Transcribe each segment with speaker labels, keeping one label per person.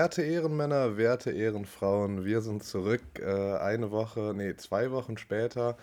Speaker 1: Werte Ehrenmänner, werte Ehrenfrauen, wir sind zurück. Äh, eine Woche, nee, zwei Wochen später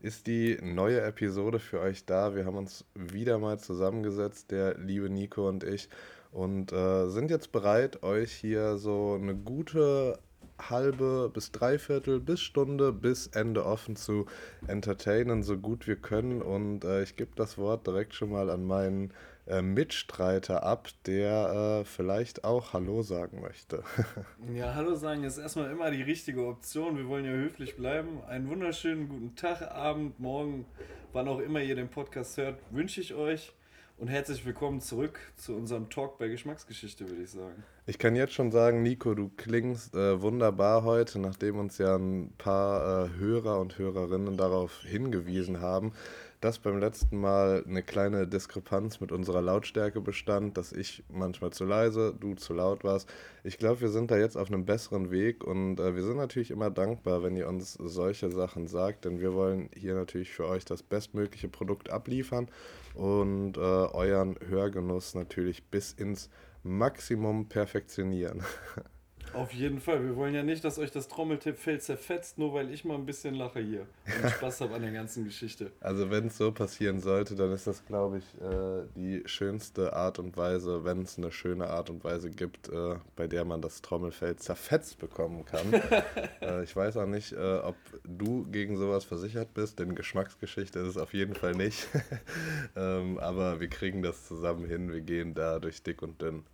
Speaker 1: ist die neue Episode für euch da. Wir haben uns wieder mal zusammengesetzt, der liebe Nico und ich, und äh, sind jetzt bereit, euch hier so eine gute halbe bis dreiviertel bis Stunde bis Ende offen zu entertainen, so gut wir können. Und äh, ich gebe das Wort direkt schon mal an meinen äh, Mitstreiter ab, der äh, vielleicht auch Hallo sagen möchte.
Speaker 2: ja, Hallo sagen ist erstmal immer die richtige Option. Wir wollen ja höflich bleiben. Einen wunderschönen guten Tag, Abend, Morgen, wann auch immer ihr den Podcast hört, wünsche ich euch. Und herzlich willkommen zurück zu unserem Talk bei Geschmacksgeschichte, würde ich sagen.
Speaker 1: Ich kann jetzt schon sagen, Nico, du klingst äh, wunderbar heute, nachdem uns ja ein paar äh, Hörer und Hörerinnen darauf hingewiesen haben, dass beim letzten Mal eine kleine Diskrepanz mit unserer Lautstärke bestand, dass ich manchmal zu leise, du zu laut warst. Ich glaube, wir sind da jetzt auf einem besseren Weg und äh, wir sind natürlich immer dankbar, wenn ihr uns solche Sachen sagt, denn wir wollen hier natürlich für euch das bestmögliche Produkt abliefern und äh, euren Hörgenuss natürlich bis ins Maximum perfektionieren.
Speaker 2: Auf jeden Fall. Wir wollen ja nicht, dass euch das Trommeltippfeld zerfetzt, nur weil ich mal ein bisschen lache hier und Spaß habe an der ganzen Geschichte.
Speaker 1: Also wenn es so passieren sollte, dann ist das, glaube ich, äh, die schönste Art und Weise, wenn es eine schöne Art und Weise gibt, äh, bei der man das Trommelfeld zerfetzt bekommen kann. äh, ich weiß auch nicht, äh, ob du gegen sowas versichert bist, denn Geschmacksgeschichte ist es auf jeden Fall nicht. ähm, aber wir kriegen das zusammen hin. Wir gehen da durch dick und dünn.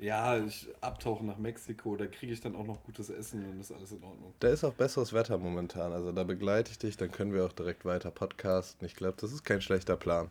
Speaker 2: Ja, ich abtauche nach Mexiko, da kriege ich dann auch noch gutes Essen und ist alles in Ordnung.
Speaker 1: Da ist auch besseres Wetter momentan, also da begleite ich dich, dann können wir auch direkt weiter podcasten. Ich glaube, das ist kein schlechter Plan.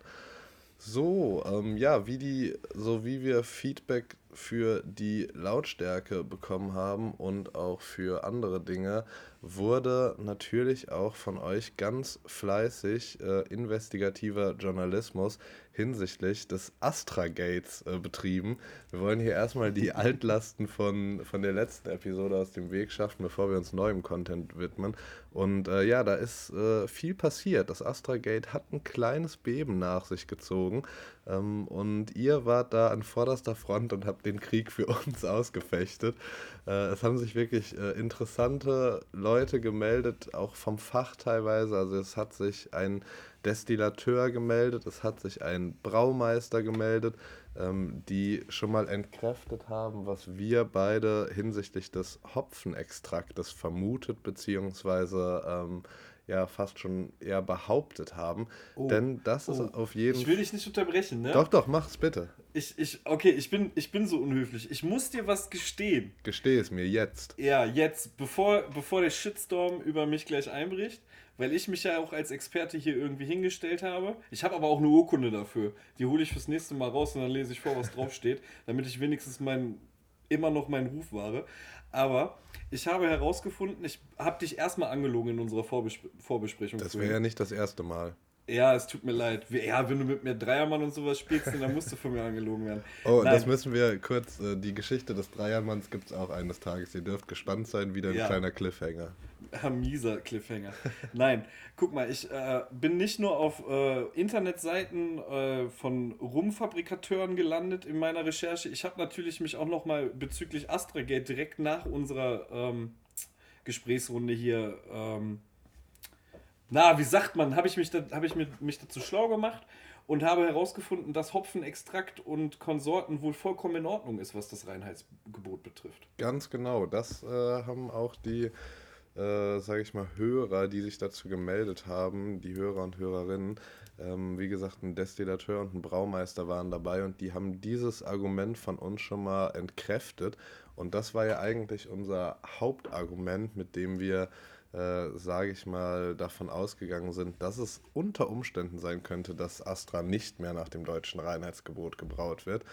Speaker 1: So, ähm, ja, wie die, so wie wir Feedback für die Lautstärke bekommen haben und auch für andere Dinge, wurde natürlich auch von euch ganz fleißig äh, investigativer Journalismus hinsichtlich des Astra-Gates äh, betrieben. Wir wollen hier erstmal die Altlasten von, von der letzten Episode aus dem Weg schaffen, bevor wir uns neuem Content widmen. Und äh, ja, da ist äh, viel passiert. Das Astra-Gate hat ein kleines Beben nach sich gezogen. Ähm, und ihr wart da an vorderster Front und habt den Krieg für uns ausgefechtet. Äh, es haben sich wirklich äh, interessante Leute gemeldet, auch vom Fach teilweise. Also es hat sich ein Destillateur gemeldet, es hat sich ein Braumeister gemeldet, ähm, die schon mal entkräftet haben, was wir beide hinsichtlich des Hopfenextraktes vermutet, beziehungsweise ähm, ja fast schon eher behauptet haben. Oh, Denn das oh. ist auf jeden
Speaker 2: Fall. Ich will dich nicht unterbrechen, ne?
Speaker 1: Doch, doch, mach's bitte.
Speaker 2: Ich, ich, okay, ich bin, ich bin so unhöflich. Ich muss dir was gestehen.
Speaker 1: Gesteh es mir jetzt.
Speaker 2: Ja, jetzt, bevor, bevor der Shitstorm über mich gleich einbricht, weil ich mich ja auch als Experte hier irgendwie hingestellt habe. Ich habe aber auch eine Urkunde dafür. Die hole ich fürs nächste Mal raus und dann lese ich vor, was draufsteht, damit ich wenigstens mein, immer noch meinen Ruf wahre. Aber ich habe herausgefunden, ich habe dich erstmal angelogen in unserer Vorbes Vorbesprechung.
Speaker 1: Das wäre ja nicht das erste Mal.
Speaker 2: Ja, es tut mir leid. Ja, wenn du mit mir Dreiermann und sowas spielst, dann musst du von mir angelogen werden.
Speaker 1: Oh, Nein. das müssen wir kurz, äh, die Geschichte des Dreiermanns gibt es auch eines Tages. Ihr dürft gespannt sein, wieder ein ja. kleiner Cliffhanger.
Speaker 2: Mieser Cliffhanger. Nein, guck mal, ich äh, bin nicht nur auf äh, Internetseiten äh, von Rumfabrikateuren gelandet in meiner Recherche. Ich habe natürlich mich auch nochmal bezüglich Astragate direkt nach unserer ähm, Gesprächsrunde hier ähm, na, wie sagt man, habe ich, mich, da, hab ich mich dazu schlau gemacht und habe herausgefunden, dass Hopfenextrakt und Konsorten wohl vollkommen in Ordnung ist, was das Reinheitsgebot betrifft.
Speaker 1: Ganz genau, das äh, haben auch die, äh, sage ich mal, Hörer, die sich dazu gemeldet haben, die Hörer und Hörerinnen, ähm, wie gesagt, ein Destillateur und ein Braumeister waren dabei und die haben dieses Argument von uns schon mal entkräftet. Und das war ja eigentlich unser Hauptargument, mit dem wir äh, sage ich mal, davon ausgegangen sind, dass es unter Umständen sein könnte, dass Astra nicht mehr nach dem deutschen Reinheitsgebot gebraut wird.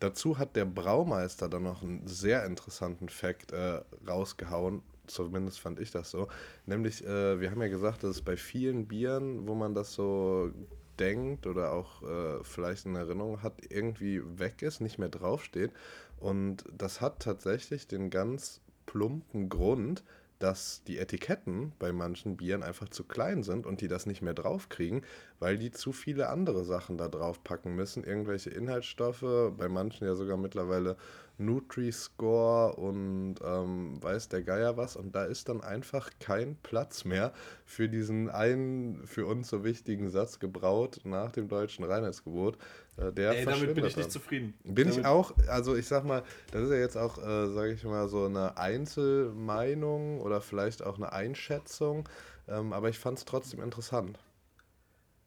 Speaker 1: Dazu hat der Braumeister dann noch einen sehr interessanten Fakt äh, rausgehauen, zumindest fand ich das so. Nämlich, äh, wir haben ja gesagt, dass es bei vielen Bieren, wo man das so denkt oder auch äh, vielleicht in Erinnerung hat, irgendwie weg ist, nicht mehr draufsteht. Und das hat tatsächlich den ganz plumpen Grund, dass die Etiketten bei manchen Bieren einfach zu klein sind und die das nicht mehr draufkriegen, weil die zu viele andere Sachen da drauf packen müssen. Irgendwelche Inhaltsstoffe, bei manchen ja sogar mittlerweile Nutri-Score und ähm, weiß der Geier was. Und da ist dann einfach kein Platz mehr für diesen einen für uns so wichtigen Satz gebraut nach dem deutschen Reinheitsgebot. Äh, der Ey, damit bin ich nicht zufrieden. Bin damit ich auch, also ich sag mal, das ist ja jetzt auch, äh, sage ich mal, so eine Einzelmeinung oder vielleicht auch eine Einschätzung. Ähm, aber ich fand es trotzdem interessant.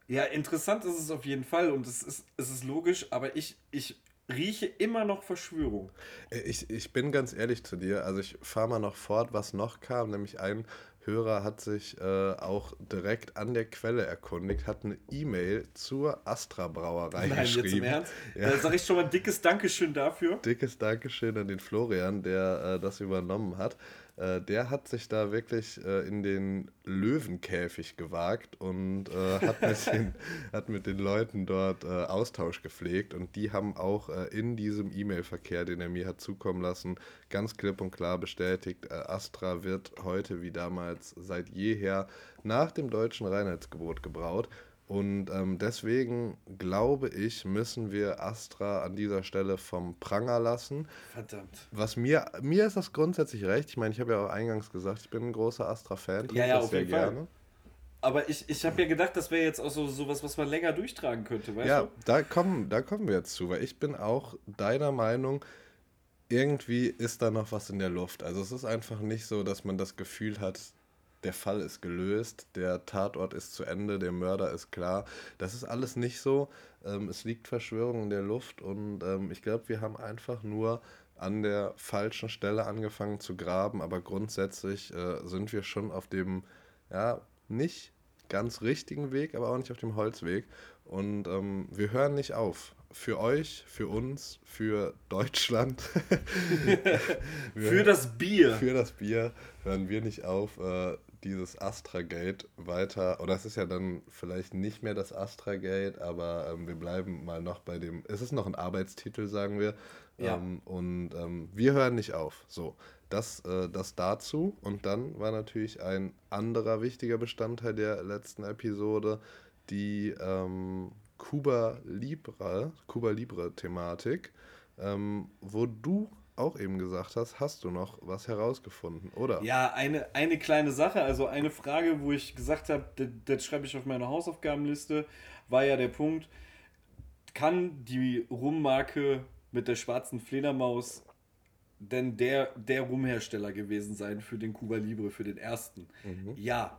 Speaker 2: Ja, interessant ist es auf jeden Fall und es ist, es ist logisch, aber ich, ich rieche immer noch Verschwörung.
Speaker 1: Äh, ich, ich bin ganz ehrlich zu dir, also ich fahre mal noch fort, was noch kam, nämlich ein Hörer hat sich äh, auch direkt an der Quelle erkundigt, hat eine E-Mail zur Astra Brauerei Nein, geschrieben. Jetzt im
Speaker 2: Ernst? Ja. Da sage ich schon mal ein dickes Dankeschön dafür.
Speaker 1: Dickes Dankeschön an den Florian, der äh, das übernommen hat. Äh, der hat sich da wirklich äh, in den Löwenkäfig gewagt und äh, hat, mit den, hat mit den Leuten dort äh, Austausch gepflegt. Und die haben auch äh, in diesem E-Mail-Verkehr, den er mir hat zukommen lassen, ganz klipp und klar bestätigt, Astra wird heute wie damals seit jeher nach dem deutschen Reinheitsgebot gebraut. Und ähm, deswegen glaube ich, müssen wir Astra an dieser Stelle vom Pranger lassen. Verdammt. Was mir, mir ist das grundsätzlich recht. Ich meine, ich habe ja auch eingangs gesagt, ich bin ein großer Astra-Fan. Ja, ja, auf
Speaker 2: jeden Fall. Gerne. Aber ich, ich habe ja gedacht, das wäre jetzt auch so sowas, was man länger durchtragen könnte, weißt ja, du?
Speaker 1: da kommen, da kommen wir jetzt zu, weil ich bin auch deiner Meinung, irgendwie ist da noch was in der Luft. Also es ist einfach nicht so, dass man das Gefühl hat, der Fall ist gelöst, der Tatort ist zu Ende, der Mörder ist klar. Das ist alles nicht so. Ähm, es liegt Verschwörung in der Luft und ähm, ich glaube, wir haben einfach nur an der falschen Stelle angefangen zu graben, aber grundsätzlich äh, sind wir schon auf dem, ja, nicht ganz richtigen Weg, aber auch nicht auf dem Holzweg. Und ähm, wir hören nicht auf. Für euch, für uns, für Deutschland.
Speaker 2: für das Bier.
Speaker 1: Für das Bier hören wir nicht auf. Äh, dieses Astra-Gate weiter, oder es ist ja dann vielleicht nicht mehr das Astra-Gate, aber ähm, wir bleiben mal noch bei dem, es ist noch ein Arbeitstitel, sagen wir. Ja. Ähm, und ähm, wir hören nicht auf. So, das, äh, das dazu. Und dann war natürlich ein anderer wichtiger Bestandteil der letzten Episode die ähm, Cuba Libre, Cuba Libre Thematik, ähm, wo du auch eben gesagt hast, hast du noch was herausgefunden, oder?
Speaker 2: Ja, eine, eine kleine Sache, also eine Frage, wo ich gesagt habe, das, das schreibe ich auf meine Hausaufgabenliste, war ja der Punkt, kann die Rummarke mit der schwarzen Fledermaus denn der, der Rumhersteller gewesen sein für den Cuba Libre, für den ersten? Mhm. Ja.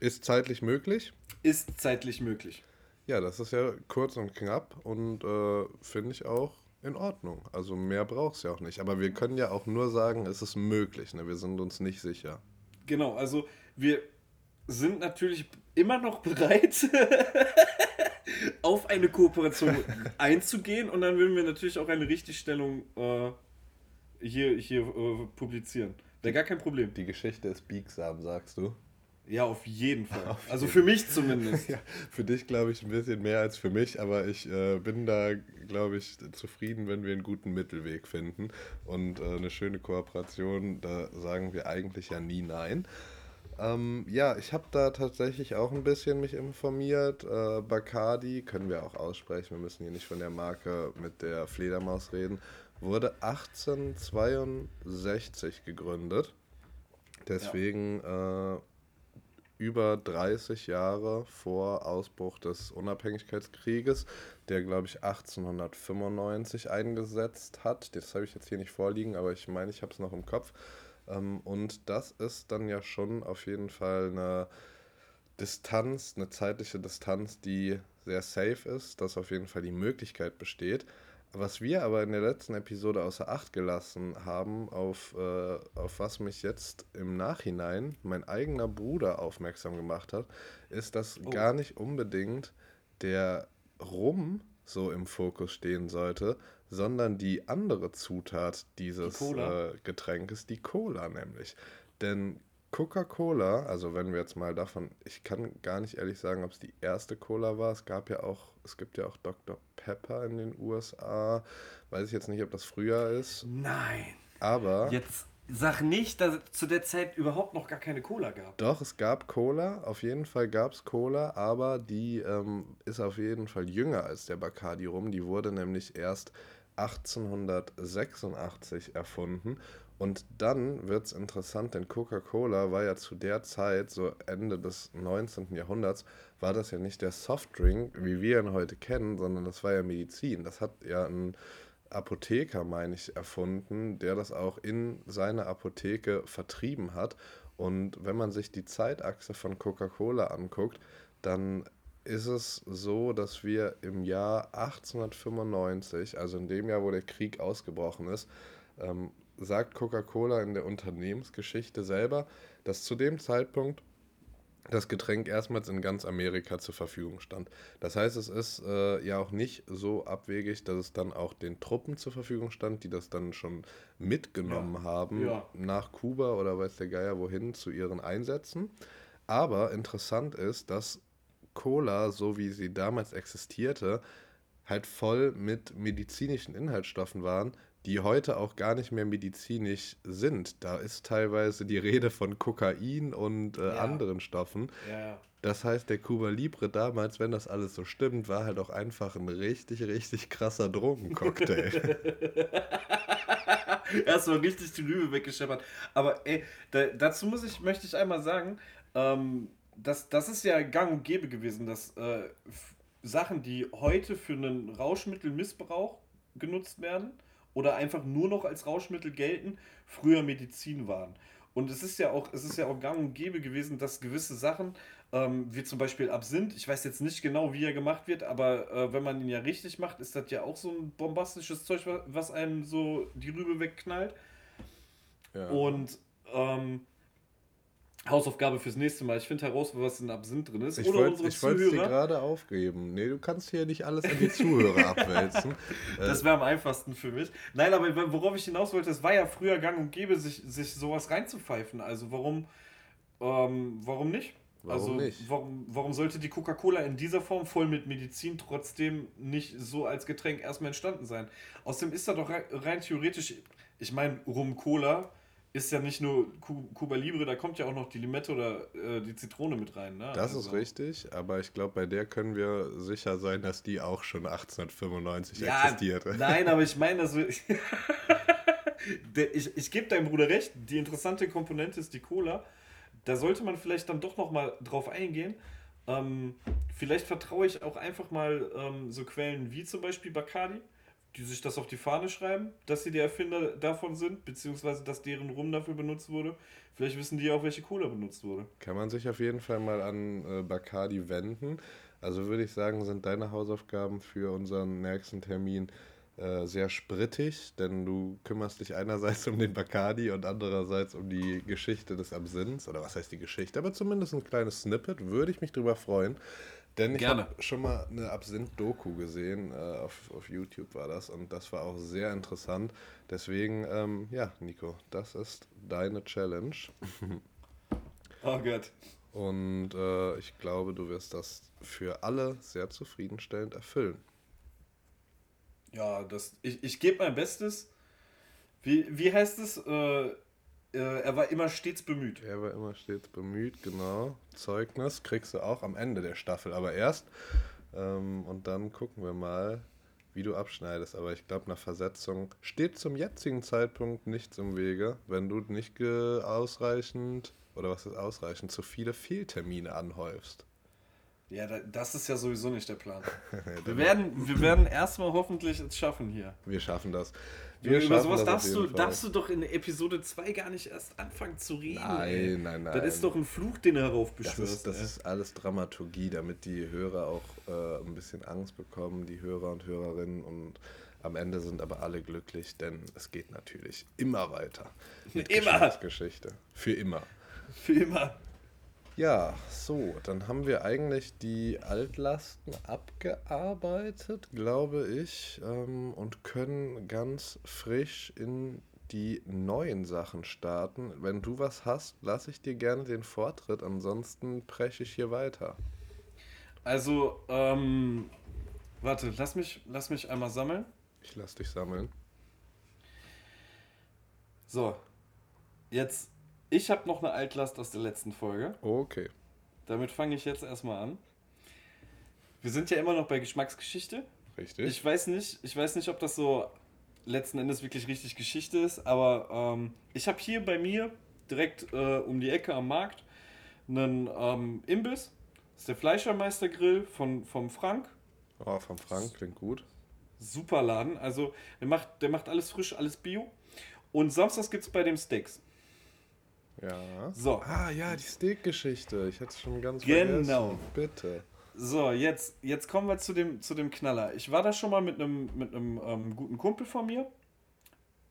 Speaker 1: Ist zeitlich möglich?
Speaker 2: Ist zeitlich möglich.
Speaker 1: Ja, das ist ja kurz und knapp und äh, finde ich auch in Ordnung. Also mehr braucht es ja auch nicht. Aber wir können ja auch nur sagen, es ist möglich. Ne? Wir sind uns nicht sicher.
Speaker 2: Genau, also wir sind natürlich immer noch bereit, auf eine Kooperation einzugehen und dann würden wir natürlich auch eine Richtigstellung äh, hier, hier äh, publizieren. Wäre gar kein Problem.
Speaker 1: Die Geschichte ist biegsam, sagst du?
Speaker 2: Ja, auf jeden Fall. Auf also jeden. für mich zumindest.
Speaker 1: ja, für dich glaube ich ein bisschen mehr als für mich, aber ich äh, bin da, glaube ich, zufrieden, wenn wir einen guten Mittelweg finden. Und äh, eine schöne Kooperation, da sagen wir eigentlich ja nie nein. Ähm, ja, ich habe da tatsächlich auch ein bisschen mich informiert. Äh, Bacardi, können wir auch aussprechen, wir müssen hier nicht von der Marke mit der Fledermaus reden, wurde 1862 gegründet. Deswegen ja. äh, über 30 Jahre vor Ausbruch des Unabhängigkeitskrieges, der, glaube ich, 1895 eingesetzt hat. Das habe ich jetzt hier nicht vorliegen, aber ich meine, ich habe es noch im Kopf. Ähm, und das ist dann ja schon auf jeden Fall eine Distanz, eine zeitliche Distanz, die sehr safe ist, dass auf jeden Fall die Möglichkeit besteht. Was wir aber in der letzten Episode außer Acht gelassen haben, auf, äh, auf was mich jetzt im Nachhinein mein eigener Bruder aufmerksam gemacht hat, ist, dass oh. gar nicht unbedingt der Rum so im Fokus stehen sollte, sondern die andere Zutat dieses die äh, Getränkes, die Cola nämlich. Denn Coca-Cola, also wenn wir jetzt mal davon, ich kann gar nicht ehrlich sagen, ob es die erste Cola war. Es gab ja auch, es gibt ja auch Dr. Pepper in den USA. Weiß ich jetzt nicht, ob das früher ist.
Speaker 2: Nein.
Speaker 1: Aber.
Speaker 2: Jetzt sag nicht, dass es zu der Zeit überhaupt noch gar keine Cola gab.
Speaker 1: Doch, es gab Cola. Auf jeden Fall gab es Cola, aber die ähm, ist auf jeden Fall jünger als der Bacardi rum. Die wurde nämlich erst 1886 erfunden und dann wird es interessant, denn Coca-Cola war ja zu der Zeit, so Ende des 19. Jahrhunderts, war das ja nicht der Softdrink, wie wir ihn heute kennen, sondern das war ja Medizin. Das hat ja ein Apotheker, meine ich, erfunden, der das auch in seiner Apotheke vertrieben hat. Und wenn man sich die Zeitachse von Coca-Cola anguckt, dann ist es so, dass wir im Jahr 1895, also in dem Jahr, wo der Krieg ausgebrochen ist, ähm, sagt Coca-Cola in der Unternehmensgeschichte selber, dass zu dem Zeitpunkt das Getränk erstmals in ganz Amerika zur Verfügung stand. Das heißt, es ist äh, ja auch nicht so abwegig, dass es dann auch den Truppen zur Verfügung stand, die das dann schon mitgenommen ja. haben ja. nach Kuba oder weiß der Geier wohin zu ihren Einsätzen. Aber interessant ist, dass Cola, so wie sie damals existierte, halt voll mit medizinischen Inhaltsstoffen waren, die heute auch gar nicht mehr medizinisch sind. Da ist teilweise die Rede von Kokain und äh, ja. anderen Stoffen. Ja. Das heißt, der Cuba Libre damals, wenn das alles so stimmt, war halt auch einfach ein richtig, richtig krasser Drogencocktail.
Speaker 2: Erstmal richtig die Rübe weggescheppert. Aber ey, da, dazu muss ich, möchte ich einmal sagen, ähm, das, das ist ja gang und gäbe gewesen, dass äh, Sachen, die heute für einen Rauschmittelmissbrauch genutzt werden, oder einfach nur noch als Rauschmittel gelten, früher Medizin waren. Und es ist ja auch, es ist ja auch gang und gäbe gewesen, dass gewisse Sachen, ähm, wie zum Beispiel Absinth, ich weiß jetzt nicht genau, wie er gemacht wird, aber äh, wenn man ihn ja richtig macht, ist das ja auch so ein bombastisches Zeug, was einem so die Rübe wegknallt. Ja. Und ähm, Hausaufgabe fürs nächste Mal. Ich finde heraus, was in Absinth drin ist.
Speaker 1: Ich wollte es dir gerade aufgeben. Nee, du kannst hier nicht alles an die Zuhörer abwälzen.
Speaker 2: Das wäre am einfachsten für mich. Nein, aber worauf ich hinaus wollte, es war ja früher gang und gäbe, sich, sich sowas reinzupfeifen. Also warum, ähm, warum nicht? Warum also nicht? Warum, warum sollte die Coca-Cola in dieser Form voll mit Medizin trotzdem nicht so als Getränk erstmal entstanden sein? Außerdem ist da doch rein, rein theoretisch, ich meine, Rum Cola ist ja nicht nur Cuba Libre, da kommt ja auch noch die Limette oder äh, die Zitrone mit rein. Ne?
Speaker 1: Das also. ist richtig, aber ich glaube, bei der können wir sicher sein, dass die auch schon 1895 ja, existierte.
Speaker 2: Nein, aber ich meine, dass ich, ich gebe deinem Bruder recht, die interessante Komponente ist die Cola. Da sollte man vielleicht dann doch nochmal drauf eingehen. Ähm, vielleicht vertraue ich auch einfach mal ähm, so Quellen wie zum Beispiel Bacardi die sich das auf die Fahne schreiben, dass sie die Erfinder davon sind, beziehungsweise dass deren Rum dafür benutzt wurde. Vielleicht wissen die auch, welche Cola benutzt wurde.
Speaker 1: Kann man sich auf jeden Fall mal an äh, Bacardi wenden. Also würde ich sagen, sind deine Hausaufgaben für unseren nächsten Termin äh, sehr sprittig, denn du kümmerst dich einerseits um den Bacardi und andererseits um die Geschichte des Absinths. Oder was heißt die Geschichte? Aber zumindest ein kleines Snippet, würde ich mich drüber freuen. Denn ich habe schon mal eine Absinth-Doku gesehen, äh, auf, auf YouTube war das, und das war auch sehr interessant. Deswegen, ähm, ja, Nico, das ist deine Challenge.
Speaker 2: oh Gott.
Speaker 1: Und äh, ich glaube, du wirst das für alle sehr zufriedenstellend erfüllen.
Speaker 2: Ja, das, ich, ich gebe mein Bestes. Wie, wie heißt es? Äh, er war immer stets bemüht.
Speaker 1: Er war immer stets bemüht, genau. Zeugnis kriegst du auch am Ende der Staffel, aber erst. Ähm, und dann gucken wir mal, wie du abschneidest. Aber ich glaube, nach Versetzung steht zum jetzigen Zeitpunkt nichts im Wege, wenn du nicht ausreichend, oder was ist ausreichend, zu viele Fehltermine anhäufst.
Speaker 2: Ja, das ist ja sowieso nicht der Plan. wir, werden, wir werden erstmal hoffentlich es schaffen hier.
Speaker 1: Wir schaffen das.
Speaker 2: Wir über sowas darfst du, darfst du doch in Episode 2 gar nicht erst anfangen zu reden. Nein, ey. nein, nein. Das ist doch ein Fluch, den du heraufbeschwörst.
Speaker 1: Das, ist, das ist alles Dramaturgie, damit die Hörer auch äh, ein bisschen Angst bekommen, die Hörer und Hörerinnen. Und am Ende sind aber alle glücklich, denn es geht natürlich immer weiter. Mit immer. Geschichte. Für immer.
Speaker 2: Für immer.
Speaker 1: Ja, so, dann haben wir eigentlich die Altlasten abgearbeitet, glaube ich, ähm, und können ganz frisch in die neuen Sachen starten. Wenn du was hast, lasse ich dir gerne den Vortritt. Ansonsten breche ich hier weiter.
Speaker 2: Also, ähm, warte, lass mich, lass mich einmal sammeln.
Speaker 1: Ich lass dich sammeln.
Speaker 2: So, jetzt, ich habe noch eine Altlast aus der letzten Folge.
Speaker 1: Okay.
Speaker 2: Damit fange ich jetzt erstmal an. Wir sind ja immer noch bei Geschmacksgeschichte.
Speaker 1: Richtig.
Speaker 2: Ich weiß nicht, ich weiß nicht, ob das so letzten Endes wirklich richtig Geschichte ist, aber ähm, ich habe hier bei mir direkt äh, um die Ecke am Markt einen ähm, Imbiss. Das ist der Fleischermeistergrill von, vom Frank.
Speaker 1: Oh, vom Frank, klingt gut.
Speaker 2: Super Laden. Also der macht, der macht alles frisch, alles Bio. Und samstags gibt es bei dem Steaks.
Speaker 1: Ja.
Speaker 2: So.
Speaker 1: Ah, ja, die Steak-Geschichte. Ich hätte es schon ganz
Speaker 2: Genau.
Speaker 1: vergessen. Bitte.
Speaker 2: So, jetzt, jetzt kommen wir zu dem, zu dem Knaller. Ich war da schon mal mit einem mit einem ähm, guten Kumpel von mir.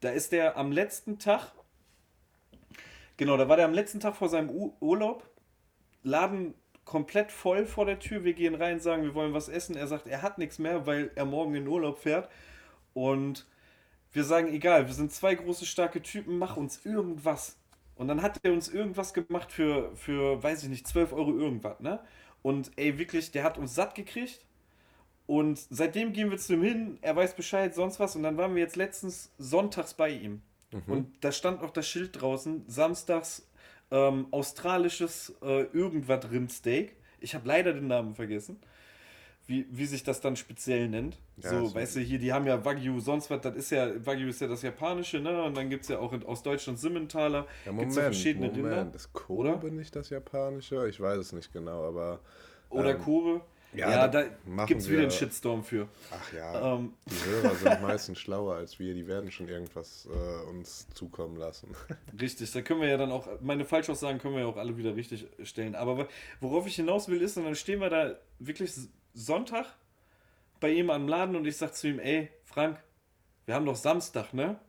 Speaker 2: Da ist der am letzten Tag, genau, da war der am letzten Tag vor seinem U Urlaub, Laden komplett voll vor der Tür. Wir gehen rein, sagen, wir wollen was essen. Er sagt, er hat nichts mehr, weil er morgen in Urlaub fährt. Und wir sagen, egal, wir sind zwei große, starke Typen, mach uns irgendwas. Und dann hat er uns irgendwas gemacht für, für weiß ich nicht, 12 Euro irgendwas, ne? Und ey, wirklich, der hat uns satt gekriegt. Und seitdem gehen wir zu ihm hin, er weiß Bescheid, sonst was. Und dann waren wir jetzt letztens sonntags bei ihm. Und da stand noch das Schild draußen, samstags ähm, australisches äh, irgendwas Rindsteak. Ich habe leider den Namen vergessen, wie, wie sich das dann speziell nennt.
Speaker 1: Ja,
Speaker 2: so, weißt du, hier, die haben ja Wagyu, sonst was, das ist ja, Wagyu ist ja das Japanische, ne? Und dann gibt es ja auch in, aus Deutschland Simmentaler.
Speaker 1: Ja,
Speaker 2: gibt's
Speaker 1: Moment,
Speaker 2: ja verschiedene
Speaker 1: Moment.
Speaker 2: Rinder.
Speaker 1: Ist Kobe
Speaker 2: oder?
Speaker 1: nicht das Japanische? Ich weiß es nicht genau, aber
Speaker 2: Oder
Speaker 1: ähm,
Speaker 2: Kobe.
Speaker 1: ja,
Speaker 2: Ja,
Speaker 1: da
Speaker 2: gibt es wieder einen Shitstorm für.
Speaker 1: ach ja,
Speaker 2: Ähm,
Speaker 1: die Hörer sind meistens schlauer als wir. Die werden schon irgendwas äh, uns zukommen lassen.
Speaker 2: Richtig, da können wir ja dann auch, meine Falschaussagen können wir ja auch alle wieder richtig stellen. Aber worauf ich hinaus will, ist, und dann stehen wir da wirklich Sonntag bei ihm am Laden und ich sag zu ihm, ey, Frank, wir haben doch Samstag, ne?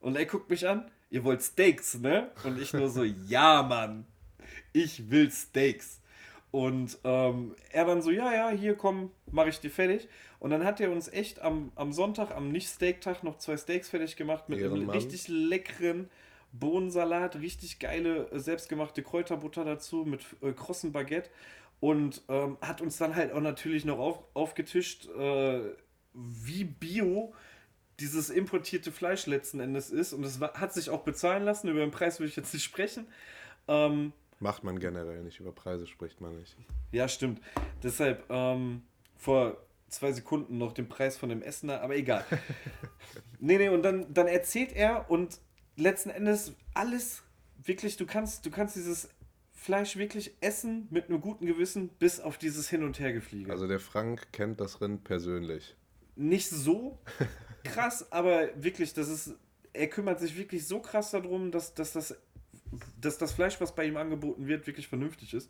Speaker 2: Und er guckt mich an, ihr wollt Steaks, ne? Und ich nur so, ja, Mann, ich will Steaks. Und ähm, er dann so, ja, ja, hier komm, mache ich dir fertig. Und dann hat er uns echt am, am Sonntag, am Nicht-Steak-Tag, noch zwei Steaks fertig gemacht mit einem
Speaker 1: Ehrenmann.
Speaker 2: richtig leckeren Bohnensalat, richtig geile äh, selbstgemachte Kräuterbutter dazu mit äh, krossen Baguette. Und ähm, hat uns dann halt auch natürlich noch auf, aufgetischt, äh, wie bio dieses importierte Fleisch letzten Endes ist. Und es hat sich auch bezahlen lassen. Über den Preis will ich jetzt nicht sprechen. Ähm,
Speaker 1: Macht man generell nicht. Über Preise spricht man nicht.
Speaker 2: ja, stimmt. Deshalb ähm, vor zwei Sekunden noch den Preis von dem Essener, aber egal. nee, nee, und dann, dann erzählt er und letzten Endes alles wirklich, du kannst, du kannst dieses Fleisch wirklich essen mit einem guten Gewissen, bis auf dieses Hin- und Hergefliege.
Speaker 1: Also der Frank kennt das Rind persönlich.
Speaker 2: Nicht so krass, aber wirklich, das ist, er kümmert sich wirklich so krass darum, dass, dass, das, dass das Fleisch, was bei ihm angeboten wird, wirklich vernünftig ist.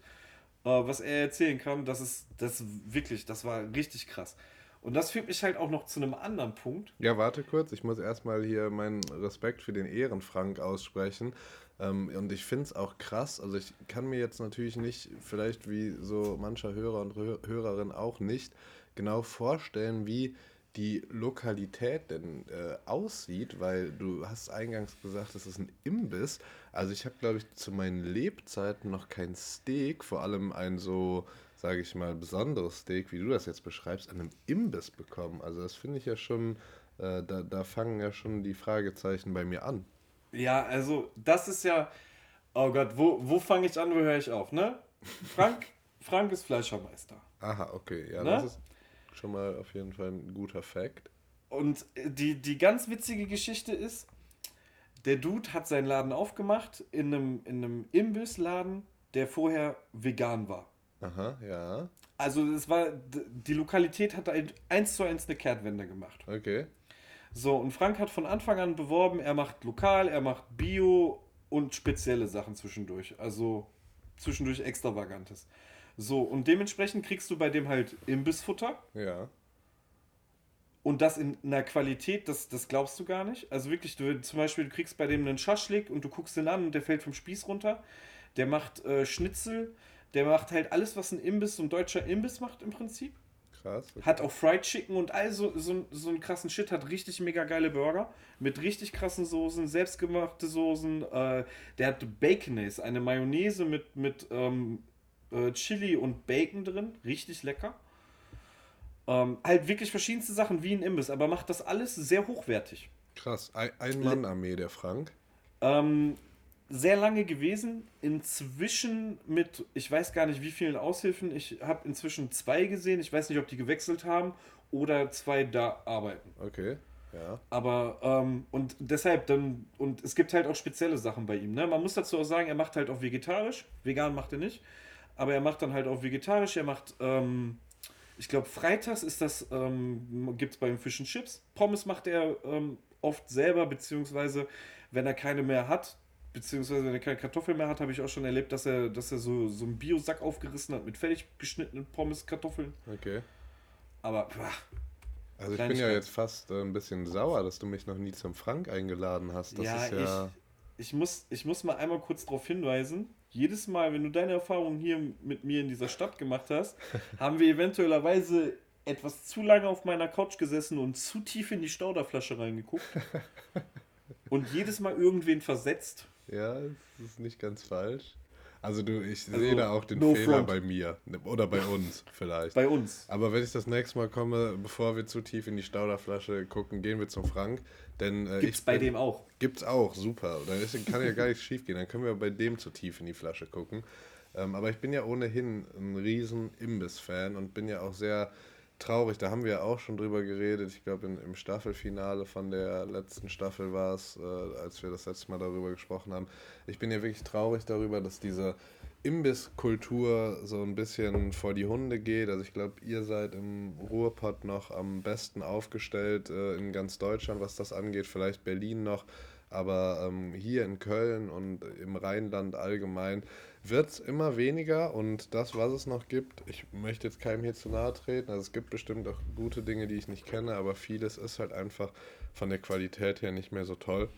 Speaker 2: Äh, was er erzählen kann, das ist, das wirklich, das war richtig krass. Und das führt mich halt auch noch zu einem anderen Punkt.
Speaker 1: Ja, warte kurz. Ich muss erstmal hier meinen Respekt für den Ehrenfrank aussprechen. Ähm, und ich finde es auch krass. Also ich kann mir jetzt natürlich nicht, vielleicht wie so mancher Hörer und Hö- Hörerin auch nicht, genau vorstellen, wie die Lokalität denn äh, aussieht, weil du hast eingangs gesagt, es ist ein Imbiss. Also ich habe, glaube ich, zu meinen Lebzeiten noch kein Steak, vor allem ein so, sage ich mal, besonderes Steak, wie du das jetzt beschreibst, an einem Imbiss bekommen. Also das finde ich ja schon, äh, da, da fangen ja schon die Fragezeichen bei mir an.
Speaker 2: Ja, also das ist ja, oh Gott, wo, wo fange ich an, wo höre ich auf, ne? Frank, Frank ist Fleischermeister.
Speaker 1: Aha, okay, ja,
Speaker 2: Ne?
Speaker 1: das ist schon mal auf jeden Fall ein guter Fakt.
Speaker 2: Und äh, die, die ganz witzige Geschichte ist, der Dude hat seinen Laden aufgemacht in einem, in einem Imbissladen, der vorher vegan war.
Speaker 1: Aha, ja,
Speaker 2: Also es war, die Lokalität hat ein- eins zu eins eine Kehrtwende gemacht.
Speaker 1: okay.
Speaker 2: So, und Frank hat von Anfang an beworben, er macht lokal, er macht Bio und spezielle Sachen zwischendurch. Also zwischendurch extravagantes. So, und dementsprechend kriegst du bei dem halt Imbissfutter.
Speaker 1: Ja,
Speaker 2: Und das in einer Qualität, das, das glaubst du gar nicht. Also wirklich, du zum Beispiel, du kriegst bei dem einen Schaschlik und du guckst den an und der fällt vom Spieß runter. Der macht äh, Schnitzel, der macht halt alles, was ein Imbiss, so ein deutscher Imbiss macht im Prinzip.
Speaker 1: Krass. Okay.
Speaker 2: Hat auch Fried Chicken und all so, so, so einen krassen Shit. Hat richtig mega geile Burger. Mit richtig krassen Soßen, selbstgemachte Soßen. Äh, der hat Baconaise, eine Mayonnaise mit, mit ähm, äh, Chili und Bacon drin. Richtig lecker. Ähm, halt wirklich verschiedenste Sachen wie ein Imbiss, aber macht das alles sehr hochwertig.
Speaker 1: Krass. Ein, ein Mann-Armee, der Frank.
Speaker 2: Ähm, sehr lange gewesen. Inzwischen mit, ich weiß gar nicht wie vielen Aushilfen. Ich habe inzwischen zwei gesehen. Ich weiß nicht, ob die gewechselt haben oder zwei da arbeiten.
Speaker 1: Okay. Ja.
Speaker 2: Aber, ähm, und deshalb dann, und es gibt halt auch spezielle Sachen bei ihm. Ne? Man muss dazu auch sagen, er macht halt auch vegetarisch. Vegan macht er nicht. Aber er macht dann halt auch vegetarisch. Er macht, ähm, ich glaube, freitags ist das, ähm, gibt es bei ihm Fish Chips. Pommes macht er ähm, oft selber, beziehungsweise wenn er keine mehr hat, beziehungsweise wenn er keine Kartoffeln mehr hat, habe ich auch schon erlebt, dass er, dass er so, so einen Biosack aufgerissen hat mit fertig geschnittenen Pommes, Kartoffeln.
Speaker 1: Okay.
Speaker 2: Aber, pah,
Speaker 1: Also ich bin ja jetzt fast äh, ein bisschen sauer, dass du mich noch nie zum Frank eingeladen hast. Das
Speaker 2: ja,
Speaker 1: ist ja.
Speaker 2: ich, ich, muss, ich muss mal einmal kurz darauf hinweisen. Jedes Mal, wenn du deine Erfahrungen hier mit mir in dieser Stadt gemacht hast, haben wir eventuellerweise etwas zu lange auf meiner Couch gesessen und zu tief in die Stauderflasche reingeguckt. und jedes Mal irgendwen versetzt.
Speaker 1: Ja, das ist nicht ganz falsch. Also du, ich
Speaker 2: Also,
Speaker 1: sehe da auch den
Speaker 2: no
Speaker 1: Fehler
Speaker 2: front.
Speaker 1: bei mir. Oder bei uns vielleicht.
Speaker 2: Bei uns.
Speaker 1: Aber wenn ich das nächste Mal komme, bevor wir zu tief in die Stauderflasche gucken, gehen wir zum Frank. Denn äh,
Speaker 2: Gibt's bei
Speaker 1: bin-
Speaker 2: dem auch.
Speaker 1: Gibt's auch, super. Dann kann ja gar nichts schief gehen. Dann können wir bei dem zu tief in die Flasche gucken. Ähm, aber ich bin ja ohnehin ein riesen Imbiss-Fan und bin ja auch sehr traurig. Da haben wir ja auch schon drüber geredet. Ich glaube, im Staffelfinale von der letzten Staffel war es, äh, als wir das letzte Mal darüber gesprochen haben. Ich bin ja wirklich traurig darüber, dass diese Imbisskultur so ein bisschen vor die Hunde geht. Also ich glaube, ihr seid im Ruhrpott noch am besten aufgestellt äh, in ganz Deutschland, was das angeht. Vielleicht Berlin noch. Aber ähm, hier in Köln und im Rheinland allgemein wird es immer weniger und das, was es noch gibt, ich möchte jetzt keinem hier zu nahe treten, also es gibt bestimmt auch gute Dinge, die ich nicht kenne, aber vieles ist halt einfach von der Qualität her nicht mehr so toll.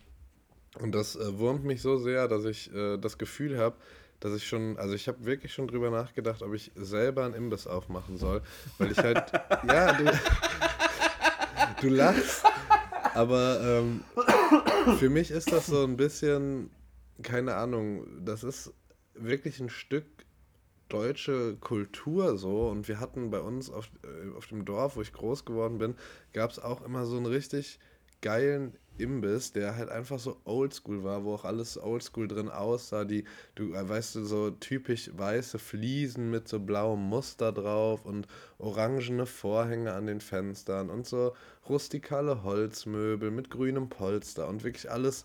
Speaker 1: Und das äh, wurmt mich so sehr, dass ich äh, das Gefühl habe, dass ich schon, also ich habe wirklich schon drüber nachgedacht, ob ich selber einen Imbiss aufmachen soll, weil ich halt, ja, du, du lachst, aber ähm, für mich ist das so ein bisschen, keine Ahnung, das ist wirklich ein Stück deutsche Kultur so. Und wir hatten bei uns auf, äh, auf dem Dorf, wo ich groß geworden bin, gab es auch immer so einen richtig geilen Imbiss, der halt einfach so oldschool war, wo auch alles oldschool drin aussah, die, du äh, weißt du, so typisch weiße Fliesen mit so blauem Muster drauf und orangene Vorhänge an den Fenstern und so rustikale Holzmöbel mit grünem Polster und wirklich alles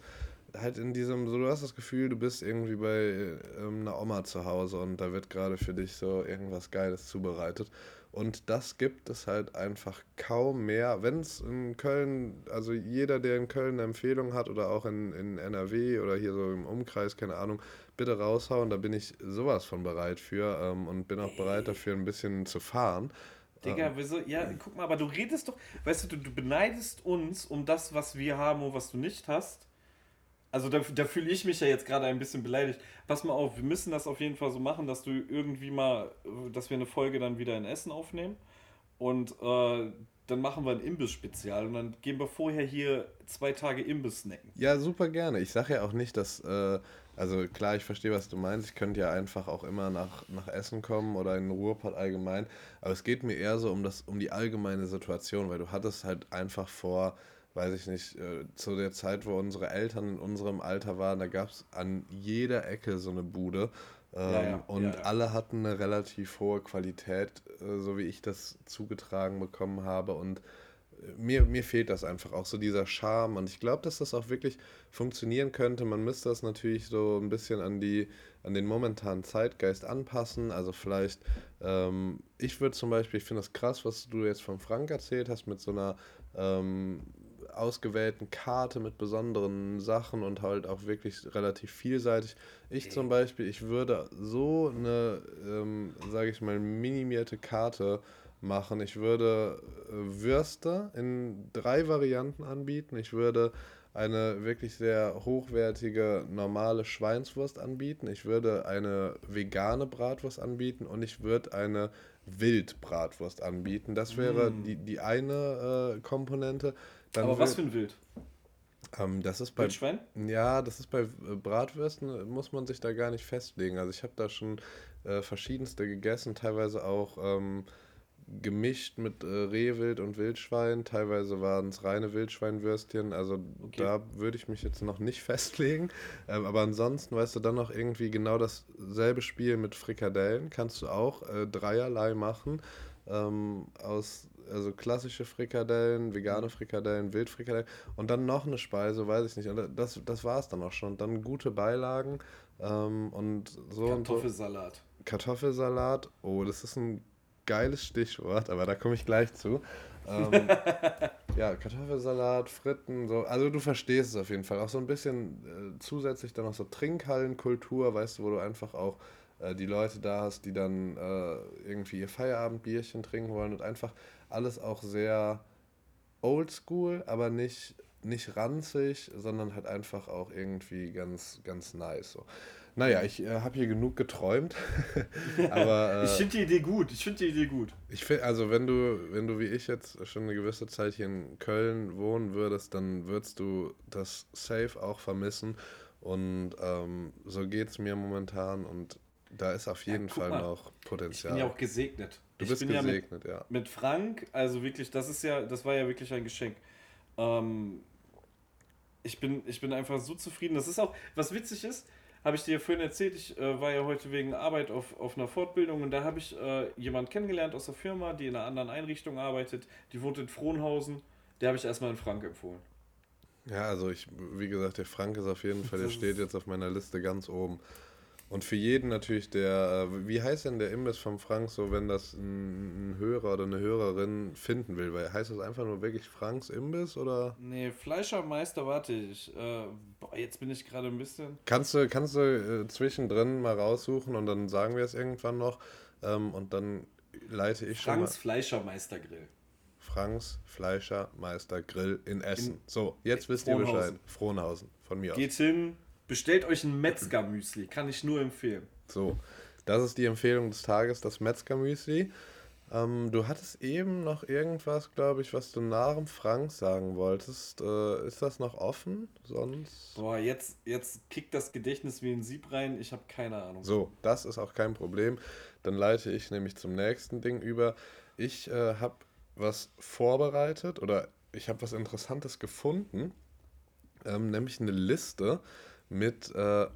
Speaker 1: halt in diesem, so du hast das Gefühl, du bist irgendwie bei ähm, einer Oma zu Hause und da wird gerade für dich so irgendwas Geiles zubereitet. Und das gibt es halt einfach kaum mehr. Wenn es in Köln, also jeder, der in Köln eine Empfehlung hat oder auch in, in NRW oder hier so im Umkreis, keine Ahnung, bitte raushauen, da bin ich sowas von bereit für ähm, und bin auch bereit dafür ein bisschen zu fahren.
Speaker 2: Digga, wieso? Ja, guck mal, aber du redest doch, weißt du, du, du beneidest uns um das, was wir haben und was du nicht hast. Also da, da fühle ich mich ja jetzt gerade ein bisschen beleidigt. Pass mal auf, wir müssen das auf jeden Fall so machen, dass du irgendwie mal, äh, dass wir eine Folge dann wieder in Essen aufnehmen und äh, dann machen wir ein Imbiss-Spezial und dann gehen wir vorher hier zwei Tage Imbiss snacken.
Speaker 1: Ja, super gerne. Ich sage ja auch nicht, dass, äh, also klar, ich verstehe, was du meinst. Ich könnte ja einfach auch immer nach, nach Essen kommen oder in den Ruhrpott allgemein. Aber es geht mir eher so um, das, um die allgemeine Situation, weil du hattest halt einfach vor, weiß ich nicht, äh, zu der Zeit, wo unsere Eltern in unserem Alter waren, da gab es an jeder Ecke so eine Bude. Ähm,
Speaker 2: Ja, ja,
Speaker 1: und
Speaker 2: ja,
Speaker 1: alle hatten eine relativ hohe Qualität, äh, so wie ich das zugetragen bekommen habe. Und mir, mir fehlt das einfach auch so dieser Charme und ich glaube, dass das auch wirklich funktionieren könnte. Man müsste das natürlich so ein bisschen an die an den momentanen Zeitgeist anpassen. Also vielleicht, ähm, ich würde zum Beispiel, ich finde das krass, was du jetzt von Frank erzählt hast, mit so einer ähm, ausgewählten Karte mit besonderen Sachen und halt auch wirklich relativ vielseitig. Ich zum Beispiel, ich würde so eine, ähm, sage ich mal, minimierte Karte machen. Ich würde äh, Würste in drei Varianten anbieten. Ich würde eine wirklich sehr hochwertige normale Schweinswurst anbieten. Ich würde eine vegane Bratwurst anbieten und ich würde eine Wildbratwurst anbieten. Das wäre mm. die, die eine äh, Komponente.
Speaker 2: Dann Aber was für ein Wild?
Speaker 1: Ähm, das ist bei Wildschwein? Ja, das ist bei äh, Bratwürsten muss man sich da gar nicht festlegen. Also ich habe da schon äh, verschiedenste gegessen, teilweise auch ähm, gemischt mit äh, Rehwild und Wildschwein. Teilweise waren es reine Wildschweinwürstchen. Also okay. da würde ich mich jetzt noch nicht festlegen. Ähm, aber ansonsten, weißt du, dann noch irgendwie genau dasselbe Spiel mit Frikadellen. Kannst du auch äh, dreierlei machen. Ähm, aus also klassische Frikadellen, vegane mhm. Frikadellen, Wildfrikadellen und dann noch eine Speise, weiß ich nicht. Und das, das war es dann auch schon. Dann gute Beilagen ähm, und so.
Speaker 2: Kartoffelsalat. Und
Speaker 1: so. Kartoffelsalat, oh, das ist ein geiles Stichwort, aber da komme ich gleich zu. Ähm, ja, Kartoffelsalat, Fritten, so. Also du verstehst es auf jeden Fall. Auch so ein bisschen äh, zusätzlich dann noch so Trinkhallenkultur, weißt du, wo du einfach auch äh, die Leute da hast, die dann äh, irgendwie ihr Feierabendbierchen trinken wollen und einfach alles auch sehr oldschool, aber nicht, nicht ranzig, sondern halt einfach auch irgendwie ganz, ganz nice. So. Naja, ich äh, habe hier genug geträumt.
Speaker 2: aber, äh, ich finde die Idee gut. Ich finde die Idee gut.
Speaker 1: Ich finde, also wenn du, wenn du wie ich jetzt schon eine gewisse Zeit hier in Köln wohnen würdest, dann würdest du das safe auch vermissen. Und ähm, so geht es mir momentan und da ist auf jeden ja, Fall mal, noch Potenzial.
Speaker 2: Ich bin ja auch gesegnet.
Speaker 1: Du bist gesegnet, ja mit, ja.
Speaker 2: Mit Frank, also wirklich, das ist ja, das war ja wirklich ein Geschenk. Ähm, ich bin, ich bin einfach so zufrieden. Das ist auch, was witzig ist, habe ich dir vorhin erzählt, ich äh, war ja heute wegen Arbeit auf, auf einer Fortbildung und da habe ich äh, jemanden kennengelernt aus der Firma, die in einer anderen Einrichtung arbeitet. Die wohnt in Frohnhausen. Der habe ich erstmal in Frank empfohlen.
Speaker 1: Ja, also ich, wie gesagt, der Frank ist auf jeden Fall, der steht jetzt auf meiner Liste ganz oben. Und für jeden natürlich der, äh, wie heißt denn der Imbiss vom Frank so, wenn das ein, ein, Hörer oder eine Hörerin finden will? Weil heißt das einfach nur wirklich Franks Imbiss oder?
Speaker 2: Nee, Fleischermeister, warte ich. Äh, boah, jetzt bin ich gerade ein bisschen.
Speaker 1: Kannst du, kannst du äh, zwischendrin mal raussuchen und dann sagen wir es irgendwann noch. Ähm, und dann leite ich Franks
Speaker 2: schon. Franks Fleischermeister Grill.
Speaker 1: Franks Fleischermeister Grill in Essen. In so, jetzt wisst ihr Bescheid. Frohnhausen, von mir
Speaker 2: Geht aus. Geht hin, Bestellt euch ein Metzger-Müsli, kann ich nur empfehlen.
Speaker 1: So, das ist die Empfehlung des Tages, das Metzger-Müsli. Ähm, du hattest eben noch irgendwas, glaube ich, was du nach dem Frank sagen wolltest. Äh, ist das noch offen? Sonst.
Speaker 2: Boah, jetzt, jetzt kickt das Gedächtnis wie ein Sieb rein. Ich habe keine Ahnung.
Speaker 1: So, das ist auch kein Problem. Dann leite ich nämlich zum nächsten Ding über. Ich äh, habe was vorbereitet oder ich habe was Interessantes gefunden, ähm, nämlich eine Liste mit äh,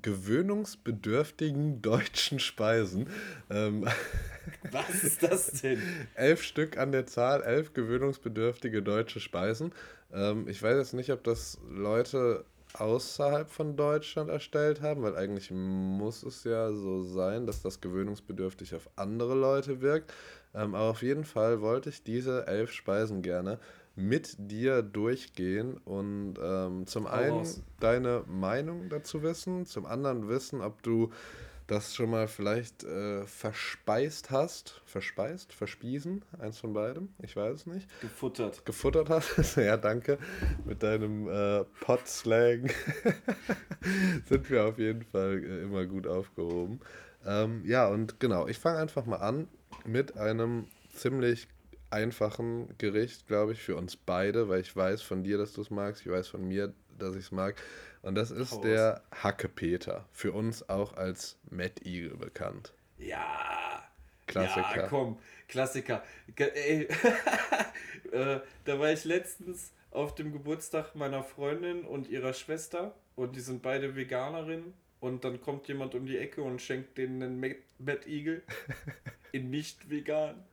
Speaker 1: gewöhnungsbedürftigen deutschen Speisen. Ähm,
Speaker 2: Was ist das denn?
Speaker 1: elf Stück an der Zahl, elf gewöhnungsbedürftige deutsche Speisen. Ähm, ich weiß jetzt nicht, ob das Leute außerhalb von Deutschland erstellt haben, weil eigentlich muss es ja so sein, dass das gewöhnungsbedürftig auf andere Leute wirkt. Ähm, aber auf jeden Fall wollte ich diese elf Speisen gerne mit dir durchgehen und ähm, zum einen raus. deine Meinung dazu wissen, zum anderen wissen, ob du das schon mal vielleicht äh, verspeist hast. Verspeist? Verspiesen? Eins von beidem? Ich weiß es nicht.
Speaker 2: Gefuttert.
Speaker 1: Gefuttert hast? ja, danke. Mit deinem äh, Pot-Slang sind wir auf jeden Fall äh, immer gut aufgehoben. Ähm, ja, und genau, ich fange einfach mal an mit einem ziemlich einfachen Gericht, glaube ich, für uns beide, weil ich weiß von dir, dass du es magst, ich weiß von mir, dass ich es mag. Und das ist Haus. der Hackepeter. Für uns auch als Mad Eagle bekannt.
Speaker 2: Ja. Klassiker. Ja, komm, Klassiker. Ey, äh, da war ich letztens auf dem Geburtstag meiner Freundin und ihrer Schwester und die sind beide Veganerinnen und dann kommt jemand um die Ecke und schenkt denen einen Mad Eagle in nicht vegan.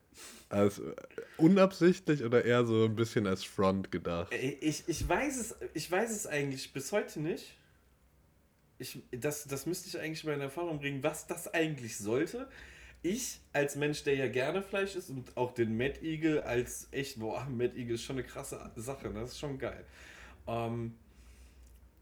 Speaker 1: Also unabsichtlich oder eher so ein bisschen als Front gedacht?
Speaker 2: Ich, ich, weiß, es, ich weiß es eigentlich bis heute nicht. Ich, das, das müsste ich eigentlich mal in Erfahrung bringen, was das eigentlich sollte. Ich als Mensch, der ja gerne Fleisch isst und auch den Mad Eagle als echt, boah, Mad Eagle ist schon eine krasse Sache, ne? das ist schon geil. Ähm,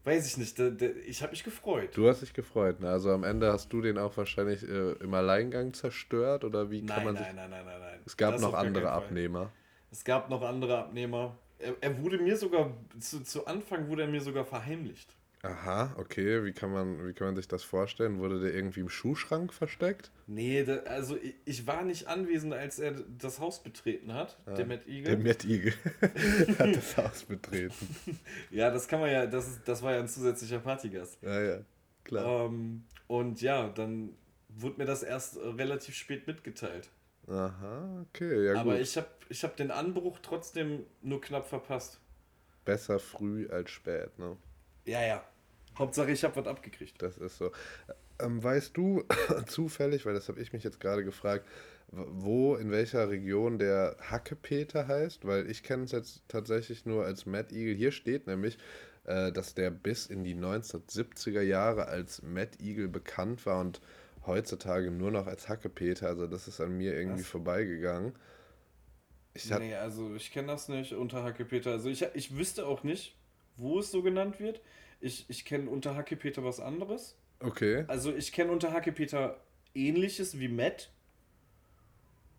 Speaker 2: weiß ich nicht, ich habe mich gefreut.
Speaker 1: Du hast dich gefreut, ne? Also am Ende hast du den auch wahrscheinlich äh, im Alleingang zerstört oder wie kann
Speaker 2: Nein,
Speaker 1: man
Speaker 2: nein,
Speaker 1: sich...
Speaker 2: nein, nein, nein, nein.
Speaker 1: Es gab
Speaker 2: Das
Speaker 1: noch andere. Abnehmer.
Speaker 2: Es gab noch andere Abnehmer. Er, er wurde mir sogar, zu, zu Anfang wurde er mir sogar verheimlicht.
Speaker 1: Aha, okay. Wie kann man, wie kann man sich das vorstellen? Wurde der irgendwie im Schuhschrank versteckt?
Speaker 2: Nee, da, also ich, ich war nicht anwesend, als er das Haus betreten hat, der Matt Eagle.
Speaker 1: Der Matt Eagle hat das Haus betreten.
Speaker 2: Ja, das kann man ja, das, ist, das war ja ein zusätzlicher Partygast.
Speaker 1: Ja, ja, klar.
Speaker 2: Ähm, und ja, dann wurde mir das erst relativ spät mitgeteilt.
Speaker 1: Aha, okay, ja
Speaker 2: Aber
Speaker 1: gut.
Speaker 2: ich habe ich hab den Anbruch trotzdem nur knapp verpasst.
Speaker 1: Besser früh als spät, ne?
Speaker 2: Ja, ja. Hauptsache, ich habe was abgekriegt.
Speaker 1: Das ist so. Ähm, weißt du zufällig, weil das habe ich mich jetzt gerade gefragt, wo, in welcher Region der Hackepeter heißt? Weil ich kenne es jetzt tatsächlich nur als Mad Eagle. Hier steht nämlich, äh, dass der bis in die 1970er Jahre als Mad Eagle bekannt war und heutzutage nur noch als Hackepeter. Also das ist an mir irgendwie
Speaker 2: Was?
Speaker 1: vorbeigegangen. Ich
Speaker 2: Nee, also ich kenne das nicht unter Hackepeter. Also ich, ich wüsste auch nicht, wo es so genannt wird. Ich, ich kenne unter Hackepeter was anderes.
Speaker 1: okay.
Speaker 2: Also ich kenne unter Hackepeter ähnliches wie Matt.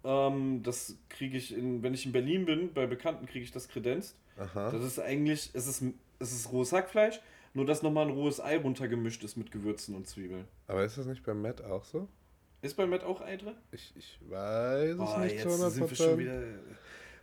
Speaker 2: Ähm, das kriege ich, in, wenn ich in Berlin bin, bei Bekannten kriege ich das kredenzt.
Speaker 1: Aha.
Speaker 2: Das ist eigentlich, es ist, es ist rohes Hackfleisch, nur dass nochmal ein rohes Ei runtergemischt ist mit Gewürzen und Zwiebeln.
Speaker 1: Aber ist das nicht beim Matt auch so?
Speaker 2: Ist bei Matt auch Ei drin?
Speaker 1: Ich, ich weiß es nicht zu
Speaker 2: jetzt
Speaker 1: 100%.
Speaker 2: sind wir schon wieder...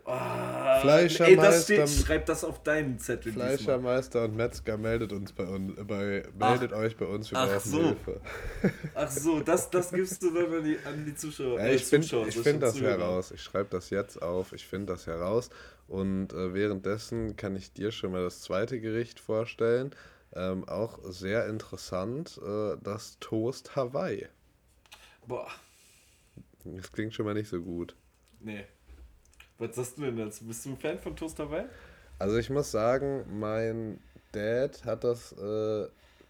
Speaker 2: Oh,
Speaker 1: Fleischermeister-
Speaker 2: ey, das steht, schreib das auf deinen Zettel diesmal.
Speaker 1: Fleischermeister und Metzger meldet uns bei uns bei meldet euch bei uns, wir
Speaker 2: ach
Speaker 1: brauchen
Speaker 2: so.
Speaker 1: Hilfe.
Speaker 2: Ach so, das, das gibst du dann an die, an die Zuschauer.
Speaker 1: Ja,
Speaker 2: äh,
Speaker 1: ich finde ich
Speaker 2: so
Speaker 1: find das
Speaker 2: Zuhörer.
Speaker 1: heraus. Ich schreibe das jetzt auf. Ich finde das heraus. Und äh, währenddessen kann ich dir schon mal das zweite Gericht vorstellen. Ähm, auch sehr interessant, äh, das Toast Hawaii.
Speaker 2: Boah,
Speaker 1: Das klingt schon mal nicht so gut.
Speaker 2: nee. Was sagst du denn dazu? Bist du ein Fan von Toast Hawaii?
Speaker 1: Also ich muss sagen, mein Dad hat das äh,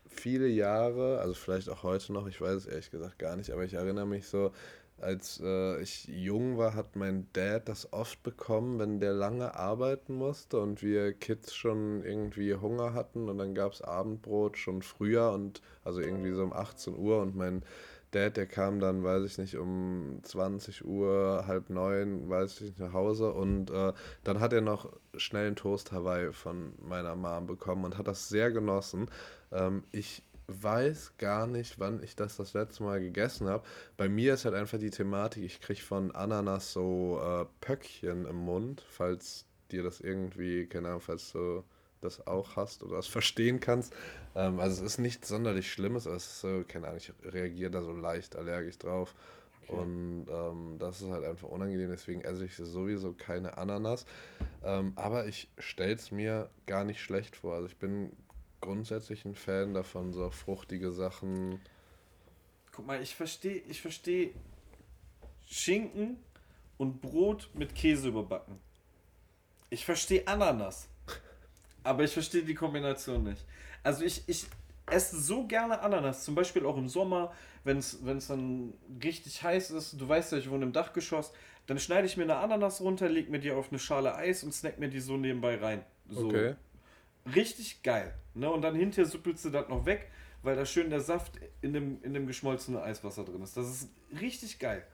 Speaker 1: viele Jahre, also vielleicht auch heute noch, ich weiß es ehrlich gesagt gar nicht, aber ich erinnere mich so, als äh, ich jung war, hat mein Dad das oft bekommen, wenn der lange arbeiten musste und wir Kids schon irgendwie Hunger hatten und dann gab es Abendbrot schon früher und also irgendwie so um 18 Uhr und mein Dad, der kam dann, weiß ich nicht, um 20 Uhr, halb neun, weiß ich nicht, nach Hause und äh, dann hat er noch schnell einen Toast Hawaii von meiner Mom bekommen und hat das sehr genossen. Ähm, ich weiß gar nicht, wann ich das das letzte Mal gegessen habe. Bei mir ist halt einfach die Thematik, ich kriege von Ananas so äh, Pöckchen im Mund, falls dir das irgendwie, keine Ahnung, falls du das auch hast oder das verstehen kannst. Ähm, also es ist nichts sonderlich Schlimmes, aber es ist so, keine Ahnung, ich reagiere da so leicht allergisch drauf. Und ähm, das ist halt einfach unangenehm, deswegen esse ich sowieso keine Ananas. Ähm, aber ich stelle es mir gar nicht schlecht vor. Also ich bin grundsätzlich ein Fan davon, so fruchtige Sachen.
Speaker 2: Guck mal, ich verstehe ich versteh Schinken und Brot mit Käse überbacken. Ich verstehe Ananas. Aber ich verstehe die Kombination nicht. Also ich, ich esse so gerne Ananas, zum Beispiel auch im Sommer, wenn es dann richtig heiß ist. Du weißt ja, ich wohne im Dachgeschoss. Dann schneide ich mir eine Ananas runter, leg mir die auf eine Schale Eis und snack mir die so nebenbei rein. So
Speaker 1: Okay.
Speaker 2: richtig geil. Ne? Und dann hinterher süppelst du das noch weg, weil da schön der Saft in dem, in dem geschmolzenen Eiswasser drin ist. Das ist richtig geil.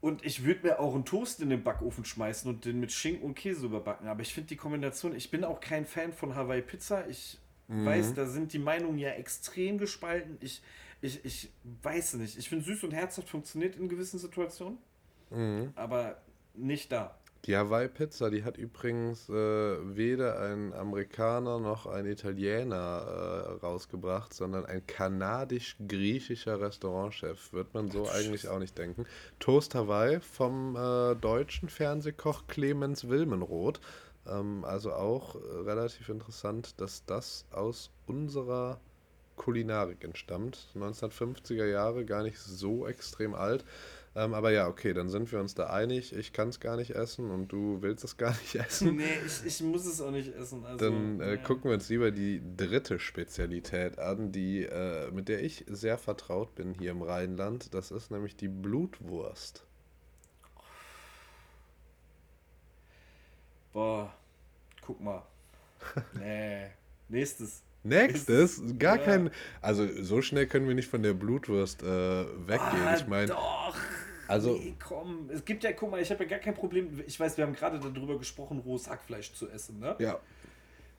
Speaker 2: Und ich würde mir auch einen Toast in den Backofen schmeißen und den mit Schinken und Käse überbacken. Aber ich finde die Kombination, ich bin auch kein Fan von Hawaii Pizza. Ich weiß, da sind die Meinungen ja extrem gespalten. Ich, ich, ich weiß nicht. Ich finde süß und herzhaft funktioniert in gewissen Situationen,
Speaker 1: Mhm.
Speaker 2: aber nicht da.
Speaker 1: Die Hawaii-Pizza, die hat übrigens äh, weder ein Amerikaner noch ein Italiener äh, rausgebracht, sondern ein kanadisch-griechischer Restaurantchef. Wird man so eigentlich auch nicht denken. Toast Hawaii vom äh, deutschen Fernsehkoch Clemens Wilmenroth. Ähm, also auch äh, relativ interessant, dass das aus unserer Kulinarik entstammt. 1950er Jahre, gar nicht so extrem alt. Ähm, aber ja, okay, dann sind wir uns da einig. Ich kann es gar nicht essen und du willst es gar nicht essen.
Speaker 2: Nee, ich, ich muss es auch nicht essen. Also,
Speaker 1: Dann äh,
Speaker 2: ja.
Speaker 1: gucken wir uns lieber die dritte Spezialität an, die, äh, mit der ich sehr vertraut bin hier im Rheinland. Das ist nämlich die Blutwurst.
Speaker 2: Boah, guck mal. Nee, Nächstes.
Speaker 1: Nächstes? Gar ja. kein. Also, so schnell können wir nicht von der Blutwurst äh, weggehen. Ah, ich meine.
Speaker 2: Doch! Also, nee, komm. Es gibt ja, guck mal, ich habe ja gar kein Problem. Ich weiß, wir haben gerade darüber gesprochen, rohes Hackfleisch zu essen, ne? Ja.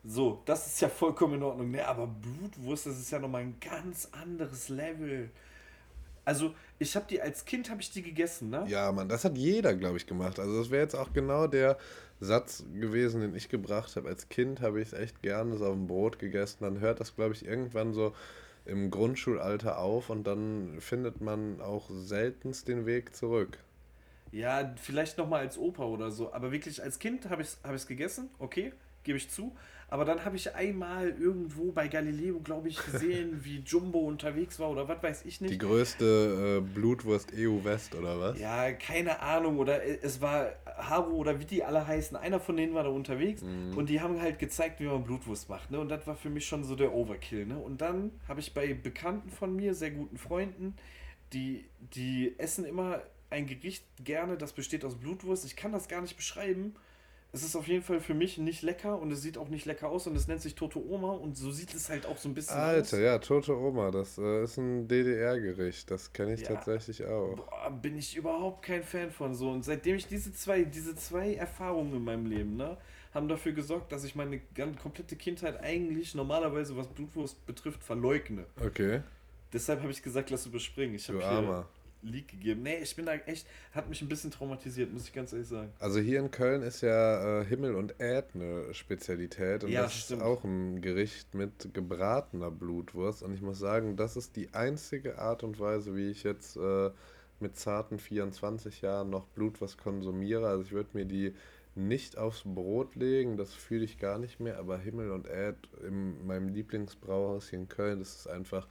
Speaker 2: So, das ist ja vollkommen in Ordnung. Ne, aber Blutwurst, das ist ja nochmal ein ganz anderes Level. Also, ich habe die als Kind habe ich die gegessen, ne?
Speaker 1: Ja, Mann, das hat jeder, glaube ich, gemacht. Also, das wäre jetzt auch genau der Satz gewesen, den ich gebracht habe. Als Kind habe ich es echt gerne so auf dem Brot gegessen. Dann hört das, glaube ich, irgendwann so im Grundschulalter auf und dann findet man auch seltenst den Weg zurück.
Speaker 2: Ja, vielleicht nochmal als Opa oder so. Aber wirklich als Kind habe ich es hab gegessen, okay, gebe ich zu. Aber dann habe ich einmal irgendwo bei Galileo, glaube ich, gesehen, wie Jumbo unterwegs war oder was weiß ich nicht.
Speaker 1: Die größte äh, Blutwurst EU West oder was?
Speaker 2: Ja, keine Ahnung. Oder es war Haro oder wie die alle heißen. Einer von denen war da unterwegs mhm. und die haben halt gezeigt, wie man Blutwurst macht. Ne? Und das war für mich schon so der Overkill. Ne? Und dann habe ich bei Bekannten von mir, sehr guten Freunden, die, die essen immer ein Gericht gerne, das besteht aus Blutwurst. Ich kann das gar nicht beschreiben es ist auf jeden Fall für mich nicht lecker und es sieht auch nicht lecker aus und es nennt sich Tote Oma und so sieht es halt auch so ein bisschen
Speaker 1: Alter, aus. Alter, ja, Tote Oma, das äh, ist ein DDR-Gericht, das kenne ich ja, tatsächlich auch.
Speaker 2: Boah, bin ich überhaupt kein Fan von so und seitdem ich diese zwei, diese zwei Erfahrungen in meinem Leben, ne, haben dafür gesorgt, dass ich meine ganze komplette Kindheit eigentlich normalerweise, was Blutwurst betrifft, verleugne. Okay. Deshalb habe ich gesagt, lass überspringen. Ich du Armer. Leak gegeben. Nee, ich bin da echt, hat mich ein bisschen traumatisiert, muss ich ganz ehrlich sagen.
Speaker 1: Also hier in Köln ist ja äh, Himmel und Äd eine Spezialität und ja, das stimmt. ist auch ein Gericht mit gebratener Blutwurst und ich muss sagen, das ist die einzige Art und Weise, wie ich jetzt äh, mit zarten 24 Jahren noch Blutwurst konsumiere. Also ich würde mir die nicht aufs Brot legen, das fühle ich gar nicht mehr, aber Himmel und Äd in meinem Lieblingsbrauhaus hier in Köln, das ist einfach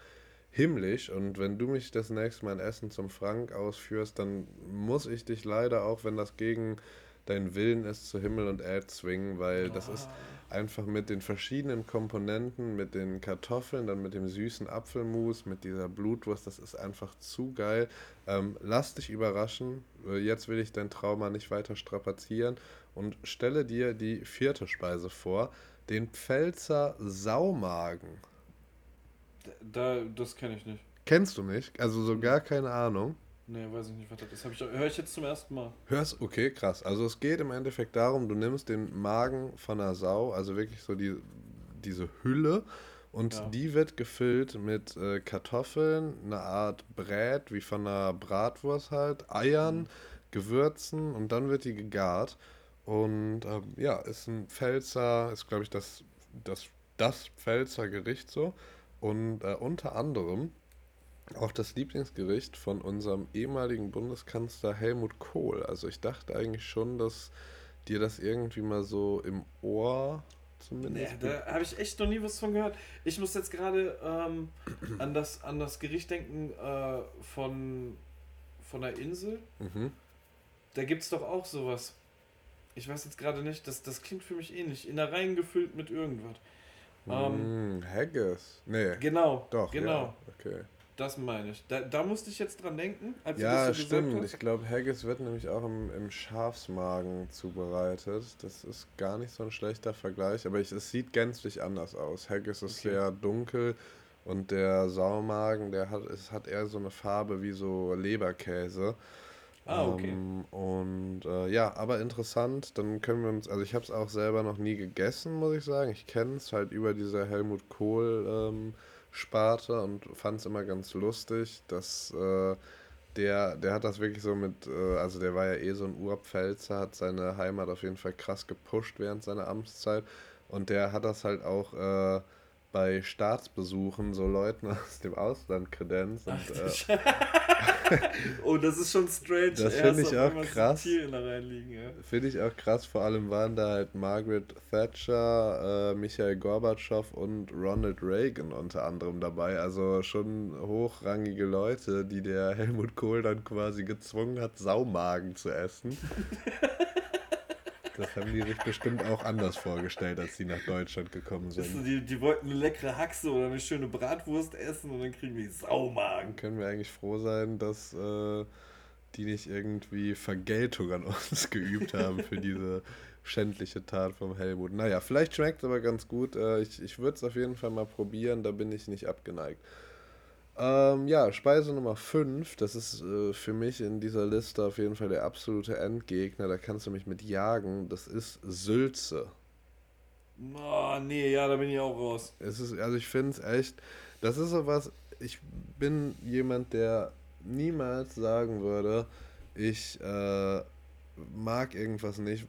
Speaker 1: himmlisch. Und wenn du mich das nächste Mal ein Essen zum Frank ausführst, dann muss ich dich leider, auch wenn das gegen deinen Willen ist, zu Himmel und Erd zwingen, weil oh. das ist einfach mit den verschiedenen Komponenten, mit den Kartoffeln, dann mit dem süßen Apfelmus, mit dieser Blutwurst, das ist einfach zu geil. Ähm, lass dich überraschen. Äh, jetzt will ich dein Trauma nicht weiter strapazieren und stelle dir die vierte Speise vor, den Pfälzer Saumagen.
Speaker 2: Da, das kenne ich nicht.
Speaker 1: Kennst du nicht? Also so gar keine Ahnung.
Speaker 2: Nee, weiß ich nicht, was das ist. Hab ich, höre ich jetzt zum ersten Mal.
Speaker 1: Hörst, okay, krass. Also es geht im Endeffekt darum, du nimmst den Magen von einer Sau, also wirklich so die, diese Hülle, und ja. die wird gefüllt mit äh, Kartoffeln, einer Art Brät, wie von einer Bratwurst halt, Eiern, mhm. Gewürzen und dann wird die gegart. Und ähm, ja, ist ein Pfälzer, ist glaube ich das, das, das Pfälzer Gericht so. Und äh, unter anderem auch das Lieblingsgericht von unserem ehemaligen Bundeskanzler Helmut Kohl. Also ich dachte eigentlich schon, dass dir das irgendwie mal so im Ohr zumindest.
Speaker 2: Nee, da habe ich echt noch nie was von gehört. Ich muss jetzt gerade ähm, an, das, an das Gericht denken äh, von, von der Insel. Mhm. Da gibt es doch auch sowas. Ich weiß jetzt gerade nicht, das, das klingt für mich ähnlich. Innereien gefüllt mit irgendwas.
Speaker 1: Ähm, mm, Haggis. Nee.
Speaker 2: Genau. Doch, genau. Ja, okay. Das meine ich. Da, da musste ich jetzt dran denken,
Speaker 1: als ja, du das so stimmt. Ich glaube, Haggis wird nämlich auch im, im Schafsmagen zubereitet. Das ist gar nicht so ein schlechter Vergleich, aber ich, es sieht gänzlich anders aus. Haggis ist okay. sehr dunkel und der Saumagen, der hat, es hat eher so eine Farbe wie so Leberkäse. Ah, okay. Ähm, und äh, ja, aber interessant, dann können wir uns, also ich habe es auch selber noch nie gegessen, muss ich sagen. Ich kenne es halt über diese Helmut Kohl ähm, Sparte und fand es immer ganz lustig, dass äh, der, der hat das wirklich so mit, äh, also der war ja eh so ein Urpfälzer, hat seine Heimat auf jeden Fall krass gepusht während seiner Amtszeit und der hat das halt auch äh, bei Staatsbesuchen so Leuten aus dem Ausland kredenzt. Und, äh,
Speaker 2: oh, das ist schon strange.
Speaker 1: Das finde ich auch krass. Ja. Finde ich auch krass. Vor allem waren da halt Margaret Thatcher, äh, Michael Gorbatschow und Ronald Reagan unter anderem dabei. Also schon hochrangige Leute, die der Helmut Kohl dann quasi gezwungen hat, Saumagen zu essen. Das haben die sich bestimmt auch anders vorgestellt, als sie nach Deutschland gekommen sind.
Speaker 2: Die, die wollten eine leckere Haxe oder eine schöne Bratwurst essen und dann kriegen wir Saumagen. Dann
Speaker 1: können wir eigentlich froh sein, dass äh, die nicht irgendwie Vergeltung an uns geübt haben für diese schändliche Tat vom Helmut. Naja, vielleicht schmeckt es aber ganz gut. Äh, ich ich würde es auf jeden Fall mal probieren, da bin ich nicht abgeneigt. Ähm, ja, Speise Nummer 5, das ist äh, für mich in dieser Liste auf jeden Fall der absolute Endgegner, da kannst du mich mit jagen, das ist Sülze.
Speaker 2: Oh, nee, ja, da bin ich auch raus.
Speaker 1: Es ist, also ich finde es echt, das ist sowas, ich bin jemand, der niemals sagen würde, ich äh, mag irgendwas nicht,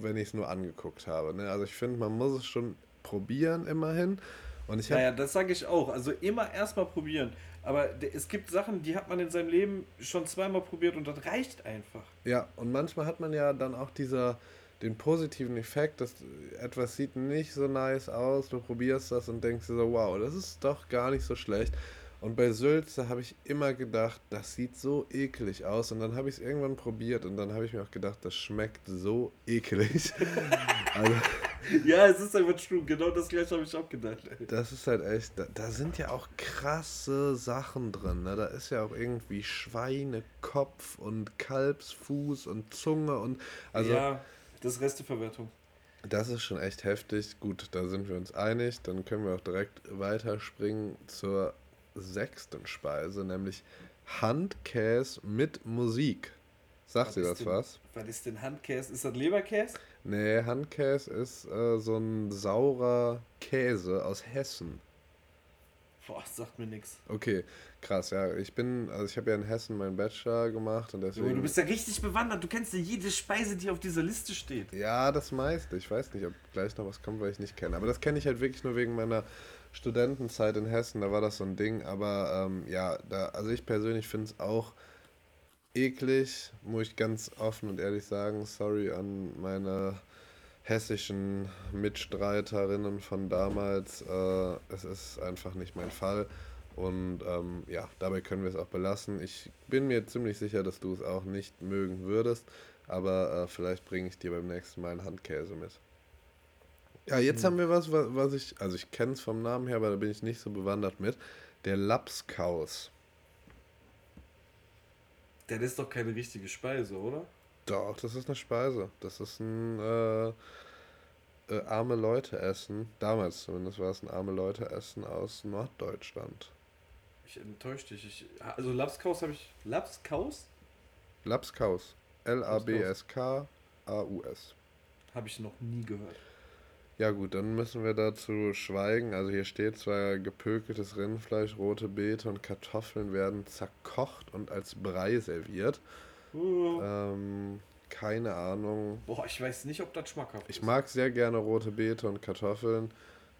Speaker 1: wenn ich es nur angeguckt habe. Ne? Also ich finde, man muss es schon probieren immerhin. Und ich
Speaker 2: naja, das sage ich auch. Also immer erstmal probieren. Aber es gibt Sachen, die hat man in seinem Leben schon zweimal probiert und das reicht einfach.
Speaker 1: Ja, und manchmal hat man ja dann auch dieser, den positiven Effekt, dass etwas sieht nicht so nice aus, du probierst das und denkst dir so, wow, das ist doch gar nicht so schlecht. Und bei Sülze habe ich immer gedacht, das sieht so eklig aus. Und dann habe ich es irgendwann probiert und dann habe ich mir auch gedacht, das schmeckt so eklig.
Speaker 2: also, ja, es ist einfach true. Genau das gleiche habe ich auch gedacht.
Speaker 1: Das ist halt echt, da, da sind ja auch krasse Sachen drin. Ne? Da ist ja auch irgendwie Schweinekopf und Kalbsfuß und Zunge und also.
Speaker 2: Ja, das ist Resteverwertung.
Speaker 1: Das ist schon echt heftig. Gut, da sind wir uns einig. Dann können wir auch direkt weiterspringen zur sechsten Speise, nämlich Handkäse mit Musik. Sagt dir das
Speaker 2: denn,
Speaker 1: was?
Speaker 2: Was ist denn Handkäse? Ist das Leberkäse?
Speaker 1: Nee, Handkäse ist äh, so ein saurer Käse aus Hessen.
Speaker 2: Boah, das sagt mir nichts.
Speaker 1: Okay, krass, ja. Ich bin, also ich habe ja in Hessen meinen Bachelor gemacht und deswegen.
Speaker 2: Junge, du bist ja richtig bewandert. Du kennst ja jede Speise, die auf dieser Liste steht.
Speaker 1: Ja, das meiste. Ich weiß nicht, ob gleich noch was kommt, weil ich nicht kenne. Aber das kenne ich halt wirklich nur wegen meiner Studentenzeit in Hessen, da war das so ein Ding, aber ähm, ja, da, also ich persönlich finde es auch eklig, muss ich ganz offen und ehrlich sagen. Sorry an meine hessischen Mitstreiterinnen von damals. Äh, es ist einfach nicht mein Fall. Und ähm, ja, dabei können wir es auch belassen. Ich bin mir ziemlich sicher, dass du es auch nicht mögen würdest, aber äh, vielleicht bringe ich dir beim nächsten Mal einen Handkäse mit. Ja, jetzt hm. haben wir was, was ich, also ich kenne es vom Namen her, aber da bin ich nicht so bewandert mit. Der Lapskaus.
Speaker 2: Der ist doch keine richtige Speise, oder?
Speaker 1: Doch, das ist eine Speise. Das ist ein äh, äh, arme Leute essen. Damals zumindest war es ein arme Leute essen aus Norddeutschland.
Speaker 2: Ich enttäusche dich. Ich, also Lapskaus habe ich. Lapskaus?
Speaker 1: Lapskaus. L-A-B-S-K-A-U-S.
Speaker 2: Habe ich noch nie gehört.
Speaker 1: Ja gut, dann müssen wir dazu schweigen. Also hier steht zwar gepökeltes Rindfleisch, rote Beete und Kartoffeln werden zerkocht und als Brei serviert. Uh. Ähm, keine Ahnung.
Speaker 2: Boah, ich weiß nicht, ob das schmackhaft
Speaker 1: ist. Ich mag sehr gerne rote Beete und Kartoffeln.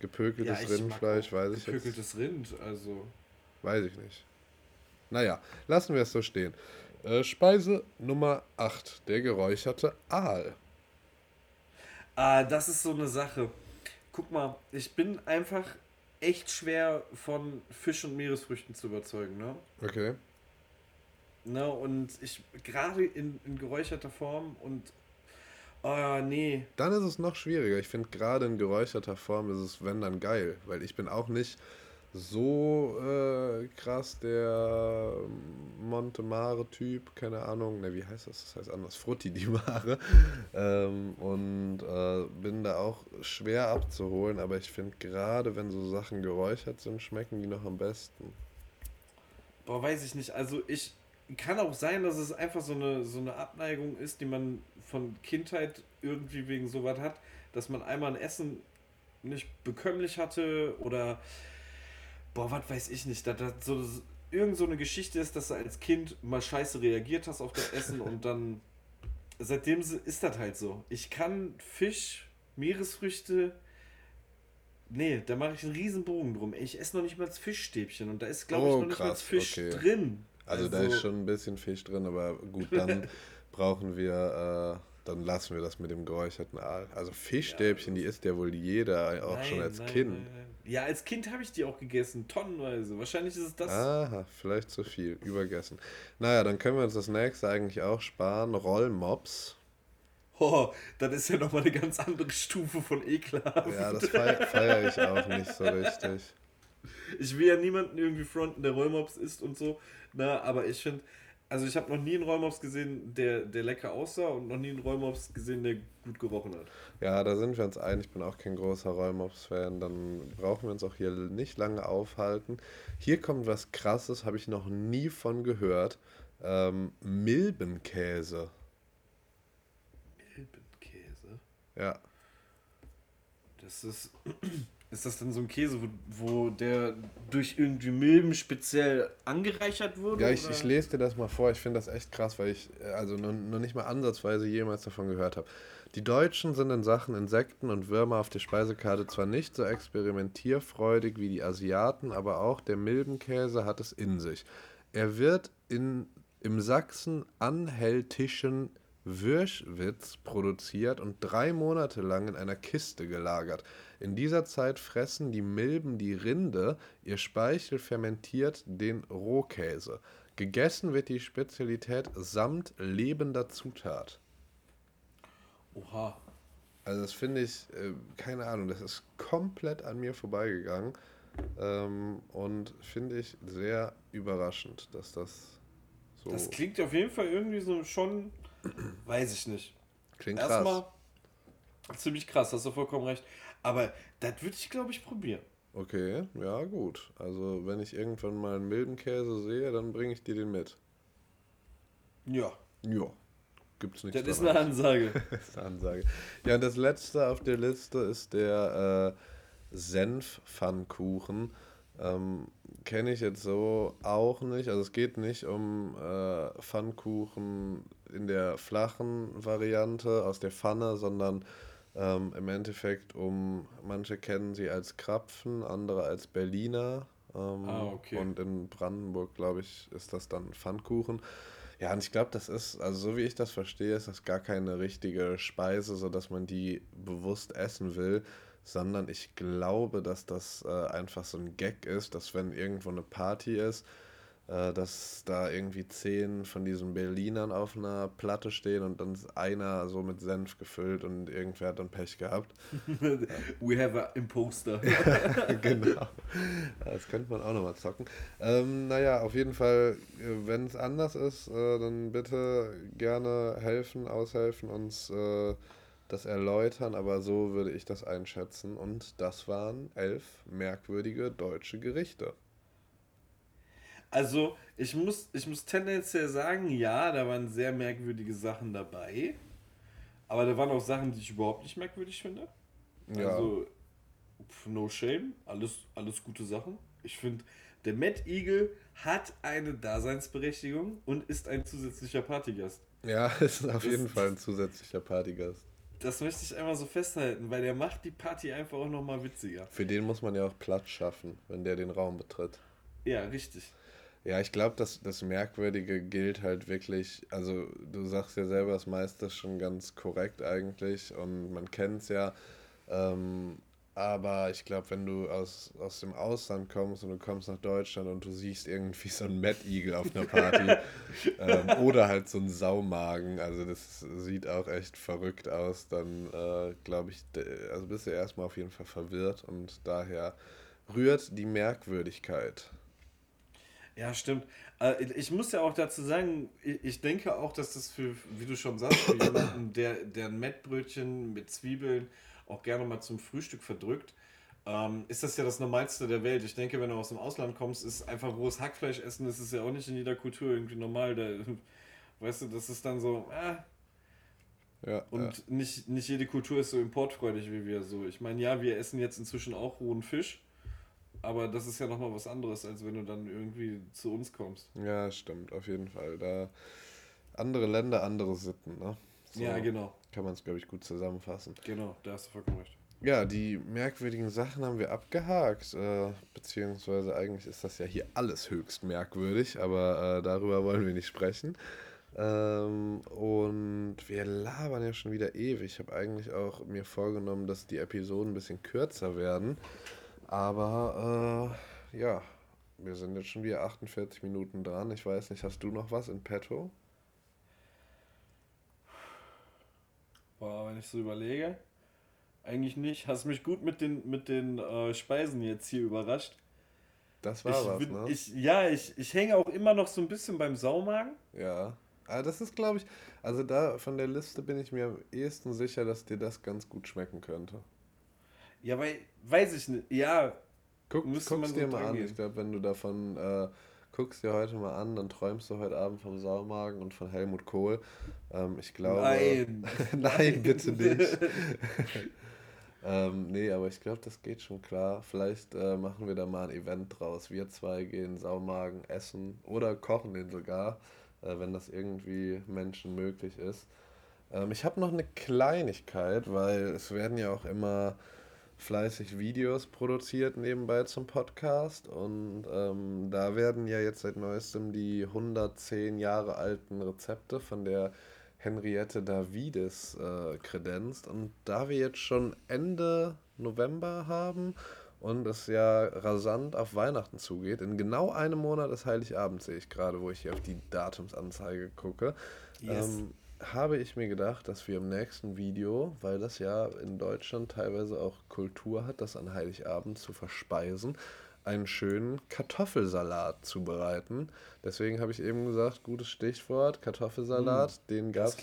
Speaker 1: Gepökeltes ja, Rindfleisch, weiß ich
Speaker 2: jetzt. Gepökeltes Rind, also.
Speaker 1: Weiß ich nicht. Naja, lassen wir es so stehen. Äh, Speise Nummer 8, der geräucherte Aal.
Speaker 2: Ah, das ist so eine Sache. Guck mal, ich bin einfach echt schwer von Fisch und Meeresfrüchten zu überzeugen, ne?
Speaker 1: Okay.
Speaker 2: Ne, und ich gerade in, in geräucherter Form und oh, nee.
Speaker 1: Dann ist es noch schwieriger. Ich finde gerade in geräucherter Form ist es, wenn dann geil, weil ich bin auch nicht so äh, krass der Montemare-Typ, keine Ahnung, ne, wie heißt das? Das heißt anders, Frutti di Mare. ähm, und äh, bin da auch schwer abzuholen, aber ich finde gerade, wenn so Sachen geräuchert sind, schmecken die noch am besten.
Speaker 2: Boah, weiß ich nicht. Also ich kann auch sein, dass es einfach so eine, so eine Abneigung ist, die man von Kindheit irgendwie wegen sowas hat, dass man einmal ein Essen nicht bekömmlich hatte oder boah, was weiß ich nicht, dass das so irgend so eine Geschichte ist, dass du als Kind mal scheiße reagiert hast auf das Essen und dann seitdem ist das halt so. Ich kann Fisch, Meeresfrüchte, nee, da mache ich einen riesen Bogen drum. Ich esse noch nicht mal das Fischstäbchen und da ist, glaube ich, oh, noch nicht mal Fisch okay. drin.
Speaker 1: Also, also, da ist schon ein bisschen Fisch drin, aber gut, dann brauchen wir äh, dann lassen wir das mit dem geräucherten Aal. Also Fischstäbchen, ja, die isst ja wohl jeder, auch nein, schon als nein, Kind. Nein,
Speaker 2: ja, als Kind habe ich die auch gegessen, tonnenweise. Wahrscheinlich ist es das.
Speaker 1: Aha, vielleicht zu viel, übergessen. Naja, dann können wir uns das nächste eigentlich auch sparen. Rollmops.
Speaker 2: Oh, das ist ja nochmal eine ganz andere Stufe von ekelhaft.
Speaker 1: Ja, das feiere feier ich auch nicht so richtig.
Speaker 2: Ich will ja niemanden irgendwie fronten, der Rollmops isst und so. Na, aber ich finde, Also ich habe noch nie einen Rollmops gesehen, der, der lecker aussah und noch nie einen Rollmops gesehen, der gut gerochen hat.
Speaker 1: Ja, da sind wir uns einig. Ich bin auch kein großer Rollmops-Fan. Dann brauchen wir uns auch hier nicht lange aufhalten. Hier kommt was Krasses, habe ich noch nie von gehört. Ähm, Milbenkäse.
Speaker 2: Milbenkäse?
Speaker 1: Ja.
Speaker 2: Das ist. Ist das denn so ein Käse, wo, wo der durch irgendwie Milben speziell angereichert wurde?
Speaker 1: Ja, ich, ich lese dir das mal vor. Ich finde das echt krass, weil ich äh, also noch, noch nicht mal ansatzweise jemals davon gehört habe. Die Deutschen sind in Sachen Insekten und Würmer auf der Speisekarte zwar nicht so experimentierfreudig wie die Asiaten, aber auch der Milbenkäse hat es in sich. Er wird in, im Sachsen-Anhältischen Würschwitz produziert und drei Monate lang in einer Kiste gelagert. In dieser Zeit fressen die Milben die Rinde, ihr Speichel fermentiert den Rohkäse. Gegessen wird die Spezialität samt lebender Zutat.
Speaker 2: Oha.
Speaker 1: Also das finde ich, äh, keine Ahnung, das ist komplett an mir vorbeigegangen ähm, und finde ich sehr überraschend, dass das
Speaker 2: so... Das klingt auf jeden Fall irgendwie so schon Weiß ich nicht.
Speaker 1: Klingt Erstmal
Speaker 2: krass. Ziemlich krass, hast du vollkommen recht. Aber das würde ich, glaube ich, probieren.
Speaker 1: Okay, ja, gut. Also, wenn ich irgendwann mal einen milden Käse sehe, dann bringe ich dir den mit.
Speaker 2: Ja.
Speaker 1: Ja. Gibt's nichts.
Speaker 2: Das ist eine Ansage.
Speaker 1: das ist eine Ansage. Ja, und das letzte auf der Liste ist der äh, Senf-Pfannkuchen. Ähm, Kenne ich jetzt so auch nicht. Also es geht nicht um äh, Pfannkuchen in der flachen Variante aus der Pfanne, sondern ähm, im Endeffekt um, manche kennen sie als Krapfen, andere als Berliner. Ähm,
Speaker 2: ah, okay.
Speaker 1: Und in Brandenburg, glaube ich, ist das dann Pfannkuchen. Ja, und ich glaube, das ist, also so wie ich das verstehe, ist das gar keine richtige Speise, sodass man die bewusst essen will, sondern ich glaube, dass das äh, einfach so ein Gag ist, dass wenn irgendwo eine Party ist, dass da irgendwie zehn von diesen Berlinern auf einer Platte stehen und dann ist einer so mit Senf gefüllt und irgendwer hat dann Pech gehabt.
Speaker 2: We have a imposter.
Speaker 1: genau. Das könnte man auch nochmal zocken. Ähm, naja, auf jeden Fall, äh, wenn es anders ist, äh, dann bitte gerne helfen, aushelfen, uns äh, das erläutern, aber so würde ich das einschätzen. Und das waren elf merkwürdige deutsche Gerichte.
Speaker 2: Also, ich muss, ich muss tendenziell sagen, ja, da waren sehr merkwürdige Sachen dabei. Aber da waren auch Sachen, die ich überhaupt nicht merkwürdig finde. Ja. Also, no shame, alles, alles gute Sachen. Ich finde, der Mad Eagle hat eine Daseinsberechtigung und ist ein zusätzlicher Partygast.
Speaker 1: Ja, ist auf jeden Fall ein zusätzlicher Partygast.
Speaker 2: Das möchte ich einmal so festhalten, weil der macht die Party einfach auch nochmal witziger.
Speaker 1: Für den muss man ja auch Platz schaffen, wenn der den Raum betritt.
Speaker 2: Ja, richtig.
Speaker 1: Ja, ich glaube, dass das Merkwürdige gilt halt wirklich, also du sagst ja selber, das meiste ist schon ganz korrekt eigentlich und man kennt es ja. Ähm, aber ich glaube, wenn du aus, aus dem Ausland kommst und du kommst nach Deutschland und du siehst irgendwie so einen Mad Eagle auf einer Party ähm, oder halt so einen Saumagen, also das sieht auch echt verrückt aus, dann äh, glaube ich, also bist du erstmal auf jeden Fall verwirrt und daher rührt die Merkwürdigkeit.
Speaker 2: Ja, stimmt. Äh, ich muss ja auch dazu sagen, ich denke auch, dass das für, wie du schon sagst, für jemanden, der, der ein Mettbrötchen mit Zwiebeln auch gerne mal zum Frühstück verdrückt, ähm, ist das ja das Normalste der Welt. Ich denke, wenn du aus dem Ausland kommst, ist einfach rohes Hackfleisch essen, das ist ja auch nicht in jeder Kultur irgendwie normal. Da, weißt du, das ist dann so, äh,
Speaker 1: ja,
Speaker 2: und
Speaker 1: ja.
Speaker 2: Nicht, nicht jede Kultur ist so importfreudig wie wir so. Ich meine, ja, wir essen jetzt inzwischen auch rohen Fisch, aber das ist ja nochmal was anderes, als wenn du dann irgendwie zu uns kommst.
Speaker 1: Ja, stimmt, auf jeden Fall. Da andere Länder, andere Sitten, ne?
Speaker 2: So ja, genau.
Speaker 1: Kann man es, glaube ich, gut zusammenfassen.
Speaker 2: Genau, da hast du vollkommen recht.
Speaker 1: Ja, die merkwürdigen Sachen haben wir abgehakt. Äh, beziehungsweise eigentlich ist das ja hier alles höchst merkwürdig, aber äh, darüber wollen wir nicht sprechen. Ähm, und wir labern ja schon wieder ewig. Ich habe eigentlich auch mir vorgenommen, dass die Episoden ein bisschen kürzer werden. Aber äh, ja, wir sind jetzt schon wieder 48 Minuten dran. Ich weiß nicht, hast du noch was in petto?
Speaker 2: Boah, wenn ich so überlege, eigentlich nicht. Hast mich gut mit den, mit den äh, Speisen jetzt hier überrascht. Das war ich, was, ne? Ich, ja, ich, ich hänge auch immer noch so ein bisschen beim Saumagen.
Speaker 1: Ja. Aber das ist, glaube ich, also da von der Liste bin ich mir am ehesten sicher, dass dir das ganz gut schmecken könnte.
Speaker 2: Ja, weil, weiß ich nicht. Ja,
Speaker 1: Guck, guck's dir mal an. Ich glaube, wenn du davon äh, guckst dir heute mal an, dann träumst du heute Abend vom Saumagen und von Helmut Kohl. Ähm, ich glaube. Nein! nein, bitte nicht. ähm, nee, aber ich glaube, das geht schon klar. Vielleicht äh, machen wir da mal ein Event draus. Wir zwei gehen Saumagen essen oder kochen den sogar, äh, wenn das irgendwie Menschen möglich ist. Ähm, ich habe noch eine Kleinigkeit, weil es werden ja auch immer fleißig Videos produziert nebenbei zum Podcast und ähm, da werden ja jetzt seit neuestem die 110 Jahre alten Rezepte von der Henriette Davides äh, kredenzt und da wir jetzt schon Ende November haben und es ja rasant auf Weihnachten zugeht, in genau einem Monat ist Heiligabend, sehe ich gerade, wo ich hier auf die Datumsanzeige gucke. Yes. Ähm, habe ich mir gedacht, dass wir im nächsten Video, weil das ja in Deutschland teilweise auch Kultur hat, das an Heiligabend zu verspeisen, einen schönen Kartoffelsalat zubereiten. Deswegen habe ich eben gesagt, gutes Stichwort, Kartoffelsalat, mm, den gab es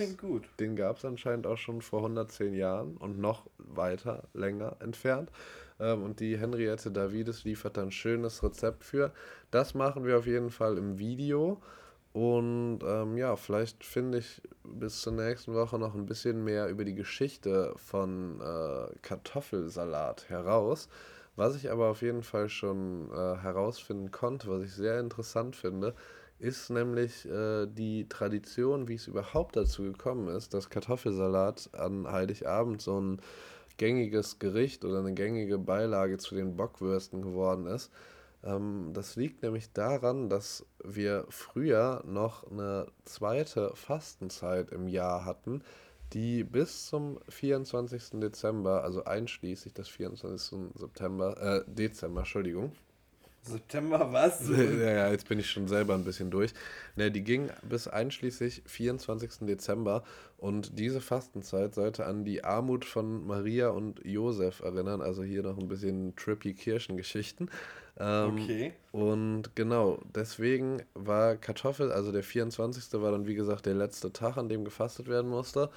Speaker 1: Den gab es anscheinend auch schon vor 110 Jahren und noch weiter, länger entfernt. Ähm, und die Henriette Davides liefert dann ein schönes Rezept für. Das machen wir auf jeden Fall im Video. Und ähm, ja, vielleicht finde ich bis zur nächsten Woche noch ein bisschen mehr über die Geschichte von äh, Kartoffelsalat heraus. Was ich aber auf jeden Fall schon äh, herausfinden konnte, was ich sehr interessant finde, ist nämlich äh, die Tradition, wie es überhaupt dazu gekommen ist, dass Kartoffelsalat an Heiligabend so ein gängiges Gericht oder eine gängige Beilage zu den Bockwürsten geworden ist. Ähm, das liegt nämlich daran, dass wir früher noch eine zweite Fastenzeit im Jahr hatten, die bis zum 24. Dezember, also einschließlich des 24. September, äh, Dezember, Entschuldigung, September was? ja, ja, jetzt bin ich schon selber ein bisschen durch. Ne, die ging bis einschließlich 24. Dezember und diese Fastenzeit sollte an die Armut von Maria und Josef erinnern, also hier noch ein bisschen trippy Kirchengeschichten. Ähm, okay. Und genau, deswegen war Kartoffel, also der 24. war dann wie gesagt der letzte Tag, an dem gefastet werden musste.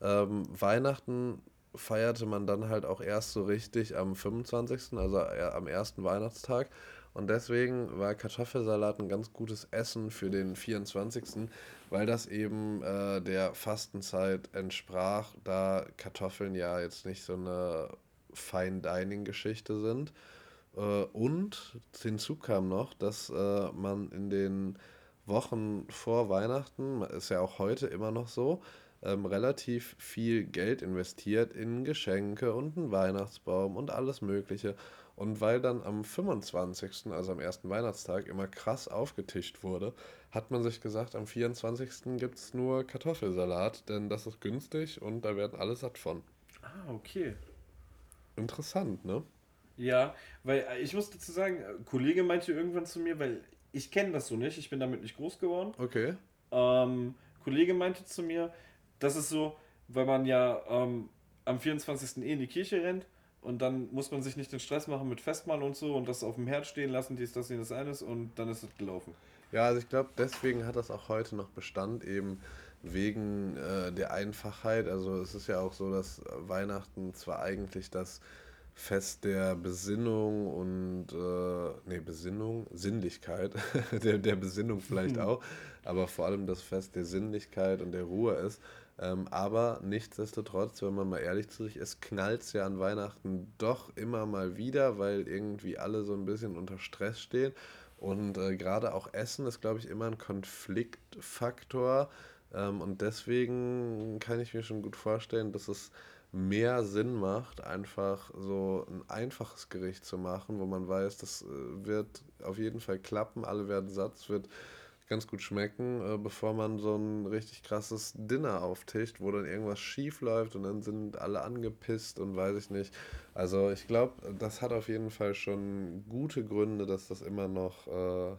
Speaker 1: Ähm, Weihnachten feierte man dann halt auch erst so richtig am 25., also am ersten Weihnachtstag. Und deswegen war Kartoffelsalat ein ganz gutes Essen für den 24., weil das eben äh, der Fastenzeit entsprach, da Kartoffeln ja jetzt nicht so eine Fine-Dining-Geschichte sind. Äh, und hinzu kam noch, dass äh, man in den Wochen vor Weihnachten, ist ja auch heute immer noch so, ähm, relativ viel Geld investiert in Geschenke und einen Weihnachtsbaum und alles Mögliche. Und weil dann am 25., also am ersten Weihnachtstag, immer krass aufgetischt wurde, hat man sich gesagt, am 24. gibt es nur Kartoffelsalat, denn das ist günstig und da werden alle satt von.
Speaker 2: Ah, okay.
Speaker 1: Interessant, ne?
Speaker 2: Ja, weil äh, ich muss dazu sagen, ein Kollege meinte irgendwann zu mir, weil ich kenne das so nicht, ich bin damit nicht groß geworden. Okay. Ähm, Kollege meinte zu mir, das ist so, weil man ja ähm, am 24. eh in die Kirche rennt und dann muss man sich nicht den Stress machen mit Festmahl und so und das auf dem Herd stehen lassen, dies, das, jenes, eines und dann ist es gelaufen.
Speaker 1: Ja, also ich glaube, deswegen hat das auch heute noch Bestand, eben wegen äh, der Einfachheit. Also es ist ja auch so, dass Weihnachten zwar eigentlich das Fest der Besinnung und, äh, nee, Besinnung, Sinnlichkeit, der, der Besinnung vielleicht auch, aber vor allem das Fest der Sinnlichkeit und der Ruhe ist. Ähm, aber nichtsdestotrotz, wenn man mal ehrlich zu sich ist, knallt es ja an Weihnachten doch immer mal wieder, weil irgendwie alle so ein bisschen unter Stress stehen. Und äh, gerade auch Essen ist, glaube ich, immer ein Konfliktfaktor. Ähm, und deswegen kann ich mir schon gut vorstellen, dass es mehr Sinn macht, einfach so ein einfaches Gericht zu machen, wo man weiß, das äh, wird auf jeden Fall klappen, alle werden satt, wird ganz gut schmecken, äh, bevor man so ein richtig krasses Dinner auftischt, wo dann irgendwas schief läuft und dann sind alle angepisst und weiß ich nicht. Also ich glaube, das hat auf jeden Fall schon gute Gründe, dass das immer noch äh,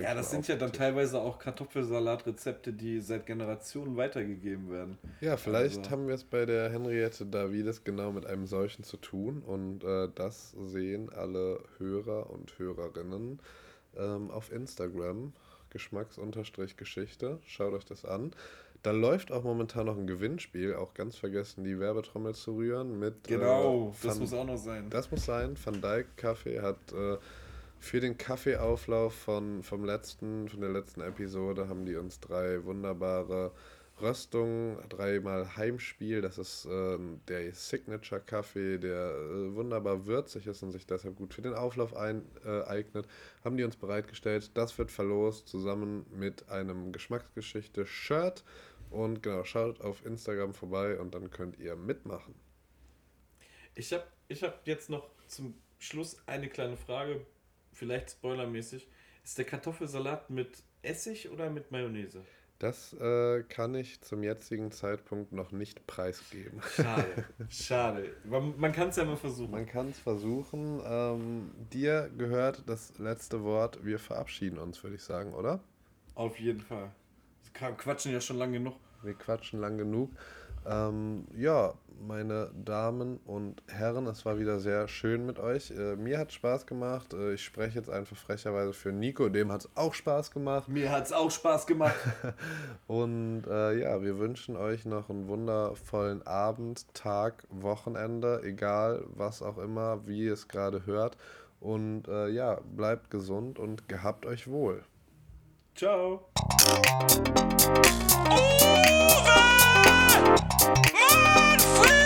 Speaker 2: Ja, das sind ja dann teilweise auch Kartoffelsalatrezepte, die seit Generationen weitergegeben werden.
Speaker 1: Ja, vielleicht also. haben wir es bei der Henriette Davides genau mit einem solchen zu tun und äh, das sehen alle Hörer und Hörerinnen ähm, auf Instagram. Geschmacks-Geschichte. Schaut euch das an. Da läuft auch momentan noch ein Gewinnspiel, auch ganz vergessen, die Werbetrommel zu rühren mit.
Speaker 2: Genau, äh, Van, das muss auch noch sein.
Speaker 1: Das muss sein. Van Dyke Kaffee hat äh, für den Kaffeeauflauf von, vom letzten, von der letzten Episode haben die uns drei wunderbare Röstungen, dreimal Heimspiel. Das ist äh, der Signature Kaffee, der äh, wunderbar würzig ist und sich deshalb gut für den Auflauf ein, äh, eignet. Haben die uns bereitgestellt. Das wird verlost zusammen mit einem Geschmacksgeschichte-Shirt und genau, schaut auf Instagram vorbei und dann könnt ihr mitmachen.
Speaker 2: Ich habe ich hab jetzt noch zum Schluss eine kleine Frage, vielleicht spoilermäßig. Ist der Kartoffelsalat mit Essig oder mit Mayonnaise?
Speaker 1: Das äh, kann ich zum jetzigen Zeitpunkt noch nicht preisgeben.
Speaker 2: Schade, schade. Man, man kann es ja mal versuchen.
Speaker 1: Man kann es versuchen. Ähm, dir gehört das letzte Wort. Wir verabschieden uns, würde ich sagen, oder?
Speaker 2: Auf jeden Fall quatschen ja schon lange genug.
Speaker 1: Wir quatschen lang genug. Ähm, ja, meine Damen und Herren, es war wieder sehr schön mit euch. Äh, mir hat Spaß gemacht. Äh, ich spreche jetzt einfach frecherweise für Nico, dem hat es auch Spaß gemacht.
Speaker 2: Mir hat es auch Spaß gemacht.
Speaker 1: und äh, ja, wir wünschen euch noch einen wundervollen Abend, Tag, Wochenende, egal was auch immer, wie ihr es gerade hört. Und äh, ja, bleibt gesund und gehabt euch wohl.
Speaker 2: Ciao. And free!